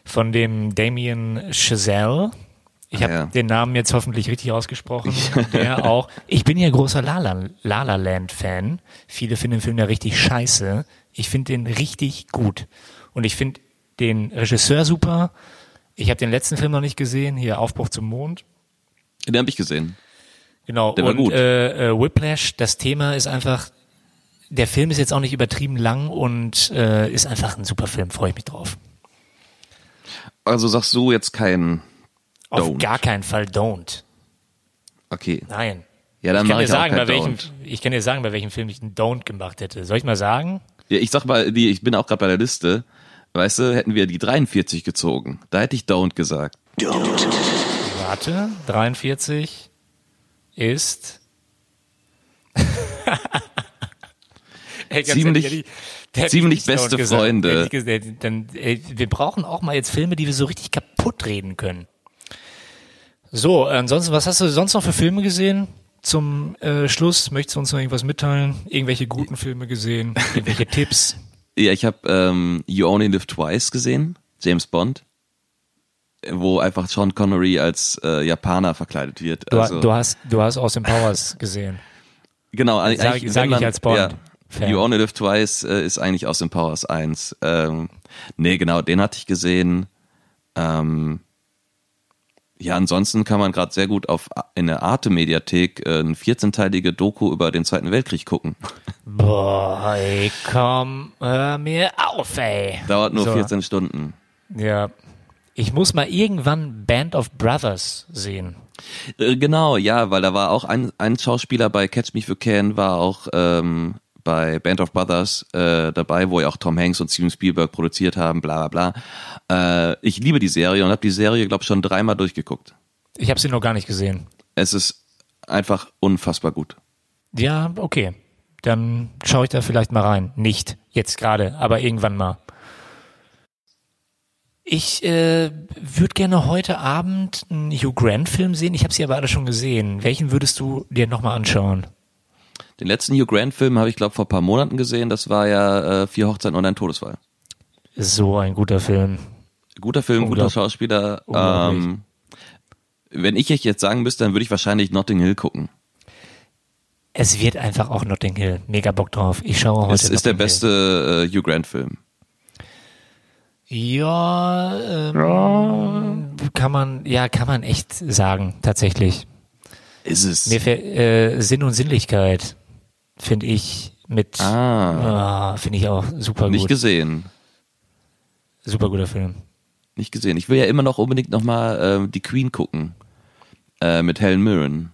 Von dem Damien Chazelle. Ich Ah, habe ja. den Namen jetzt hoffentlich richtig ausgesprochen. Der auch. Ich bin ja großer Lala, Lala Land Fan. Viele finden den Film ja richtig scheiße. Ich finde den richtig gut. Und ich finde den Regisseur super. Ich habe den letzten Film noch nicht gesehen. Hier Aufbruch zum Mond. Den habe ich gesehen. Genau. Der und. Äh, äh, Whiplash, das Thema ist einfach, der Film ist jetzt auch nicht übertrieben lang und äh, ist einfach ein super Film, freue ich mich drauf. Also sagst du jetzt kein Auf Don't. gar keinen Fall don't. Okay. Nein. Ja, dann Ich kann, dir ich sagen, bei welchem, Don't. ich kann dir sagen, bei welchem Film ich einen Don't gemacht hätte. Soll ich mal sagen? Ja, ich sag mal, die, ich bin auch gerade bei der Liste. Weißt du, hätten wir die 43 gezogen, da hätte ich Don't gesagt. Warte, 43 ist. Ey, Ziemlich- ehrlich, ziemlich beste gesagt. Freunde. Gesagt, Dann, ey, wir brauchen auch mal jetzt Filme, die wir so richtig kaputt reden können. So, ansonsten, was hast du sonst noch für Filme gesehen? Zum äh, Schluss möchtest du uns noch irgendwas mitteilen? Irgendwelche guten Filme gesehen? Irgendwelche Tipps? Ja, ich habe ähm, You Only Live Twice gesehen, James Bond, wo einfach Sean Connery als äh, Japaner verkleidet wird. Du, Also, du hast, du hast Austin Powers gesehen. genau, eigentlich, sag- wenn sag ich man- als Bond-Fan. You Only Live Twice äh, ist eigentlich aus dem Powers 1. Ähm, nee, genau, den hatte ich gesehen. Ähm, ja, ansonsten kann man gerade sehr gut auf in der Arte-Mediathek äh, eine 14-teilige Doku über den Zweiten Weltkrieg gucken. Boah, ey, komm, hör mir auf, ey. Dauert nur So. 14 Stunden. Ja. Ich muss mal irgendwann Band of Brothers sehen. Äh, genau, ja, weil da war auch ein, ein Schauspieler bei Catch Me If You Can, war auch ähm, bei Band of Brothers äh, dabei, wo ja auch Tom Hanks und Steven Spielberg produziert haben, bla bla bla. Äh, ich liebe die Serie und habe die Serie, glaube ich, schon dreimal durchgeguckt. Ich habe sie noch gar nicht gesehen. Es ist einfach unfassbar gut. Ja, okay. Dann schaue ich da vielleicht mal rein. Nicht jetzt gerade, aber irgendwann mal. Ich äh, würde gerne heute Abend einen Hugh Grant-Film sehen. Ich habe sie aber alle schon gesehen. Welchen würdest du dir nochmal anschauen? Den letzten Hugh Grant-Film habe ich, glaube vor ein paar Monaten gesehen. Das war ja äh, Vier Hochzeiten und ein Todesfall. So ein guter Film. Guter Film, guter. Schauspieler. Ähm, wenn ich euch jetzt sagen müsste, dann würde ich wahrscheinlich Notting Hill gucken. Es wird einfach auch Notting Hill. Mega Bock drauf. Ich schaue heute. Es ist der Notting Hill. beste äh, Hugh Grant-Film. Ja, ähm, kann man, ja, kann man echt sagen, tatsächlich. Ist es. Mir fällt, äh, Sinn und Sinnlichkeit finde ich mit, ah, ah, finde ich auch super nicht gut. gesehen. Super guter Film. Nicht gesehen. Ich will ja immer noch unbedingt nochmal äh, die Queen gucken. Äh, mit Helen Mirren.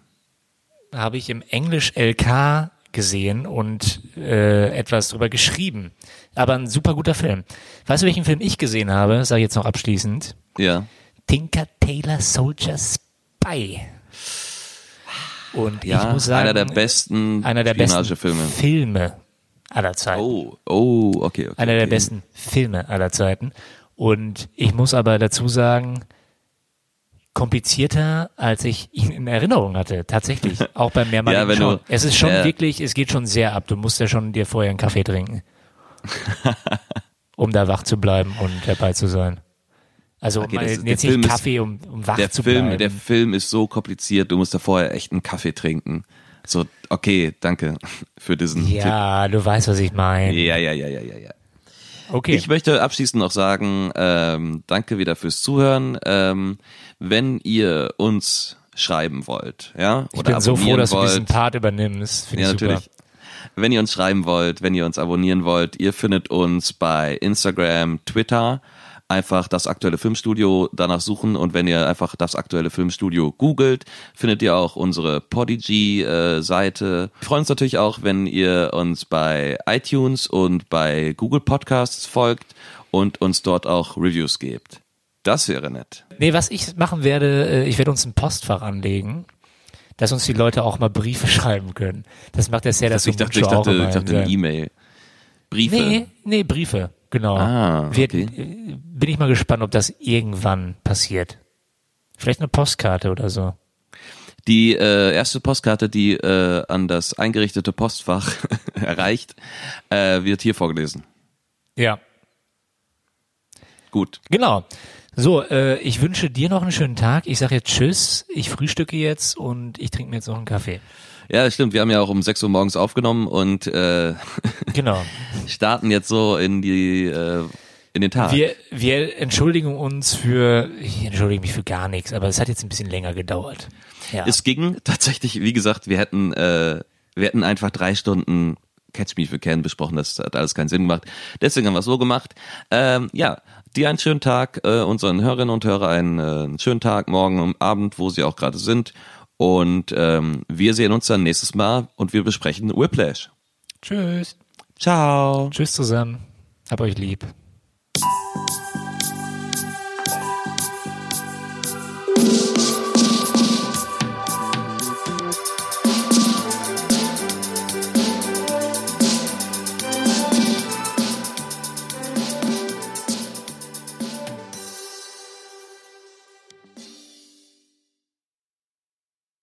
Habe ich im Englisch LK gesehen und äh, etwas drüber geschrieben. Aber ein super guter Film. Weißt du, welchen Film ich gesehen habe? Sage ich jetzt noch abschließend. Ja. Tinker Taylor Soldier Spy. Und Ja, ich muss sagen, einer der besten einer der besten. Filme aller Zeiten. Oh, oh, okay, okay. einer der okay. besten Filme aller Zeiten. Und ich muss aber dazu sagen, komplizierter, als ich ihn in Erinnerung hatte. Tatsächlich. Auch beim mehrmaligen Ja, wenn Schauen. du- Es ist schon ja. wirklich, es geht schon sehr ab. Du musst ja schon dir vorher einen Kaffee trinken. um da wach zu bleiben und dabei zu sein. Also Okay, das- jetzt nicht Kaffee, um, um wach Der zu Film, bleiben. der Film ist so kompliziert, du musst da vorher echt einen Kaffee trinken. So, okay, danke für diesen ja, du weißt, was ich meine. Tipp. Ja, ja, ja, ja, ja, ja. Okay. Ich möchte abschließend noch sagen, ähm, danke wieder fürs Zuhören. Ähm, wenn ihr uns schreiben wollt, ja, ich bin so froh, dass du diesen wollt, Part übernimmst. Finde ja, ich super. Wenn ihr uns schreiben wollt, wenn ihr uns abonnieren wollt, ihr findet uns bei Instagram, Twitter. Einfach das aktuelle Filmstudio danach suchen und wenn ihr einfach das aktuelle Filmstudio googelt, findet ihr auch unsere Podigy-Seite. Wir freuen uns natürlich auch, wenn ihr uns bei iTunes und bei Google Podcasts folgt und uns dort auch Reviews gebt. Das wäre nett. Nee, was ich machen werde, äh, ich werde uns ein Postfach anlegen, dass uns die Leute auch mal Briefe schreiben können. Das macht der Serda Also ich dachte, ich dachte, ich dachte eine E-Mail. Briefe. Nee, nee, Briefe, genau. Ah, okay. äh, Bin ich mal gespannt, ob das irgendwann passiert. Vielleicht eine Postkarte oder so. Die äh, erste Postkarte, die äh, an das eingerichtete Postfach erreicht, äh, wird hier vorgelesen. Ja. Gut. Genau. So, äh, ich wünsche dir noch einen schönen Tag. Ich sage jetzt Tschüss. Ich frühstücke jetzt und ich trinke mir jetzt noch einen Kaffee. Ja, stimmt. Wir haben ja auch um 6 Uhr morgens aufgenommen und äh, Genau. starten jetzt so in die äh, in den Tag. Wir, wir entschuldigen uns für, ich entschuldige mich für gar nichts, aber es hat jetzt ein bisschen länger gedauert. Ja. Es ging tatsächlich, wie gesagt, wir hätten äh, wir hätten einfach drei Stunden Catch Me für Ken besprochen. Das hat alles keinen Sinn gemacht. Deswegen haben wir es so gemacht. Ähm, ja, dir einen schönen Tag, äh, unseren Hörerinnen und Hörer einen, äh, einen schönen Tag, morgen und Abend, wo sie auch gerade sind. Und ähm, wir sehen uns dann nächstes Mal und wir besprechen Whiplash. Tschüss. Ciao. Tschüss zusammen. Hab euch lieb.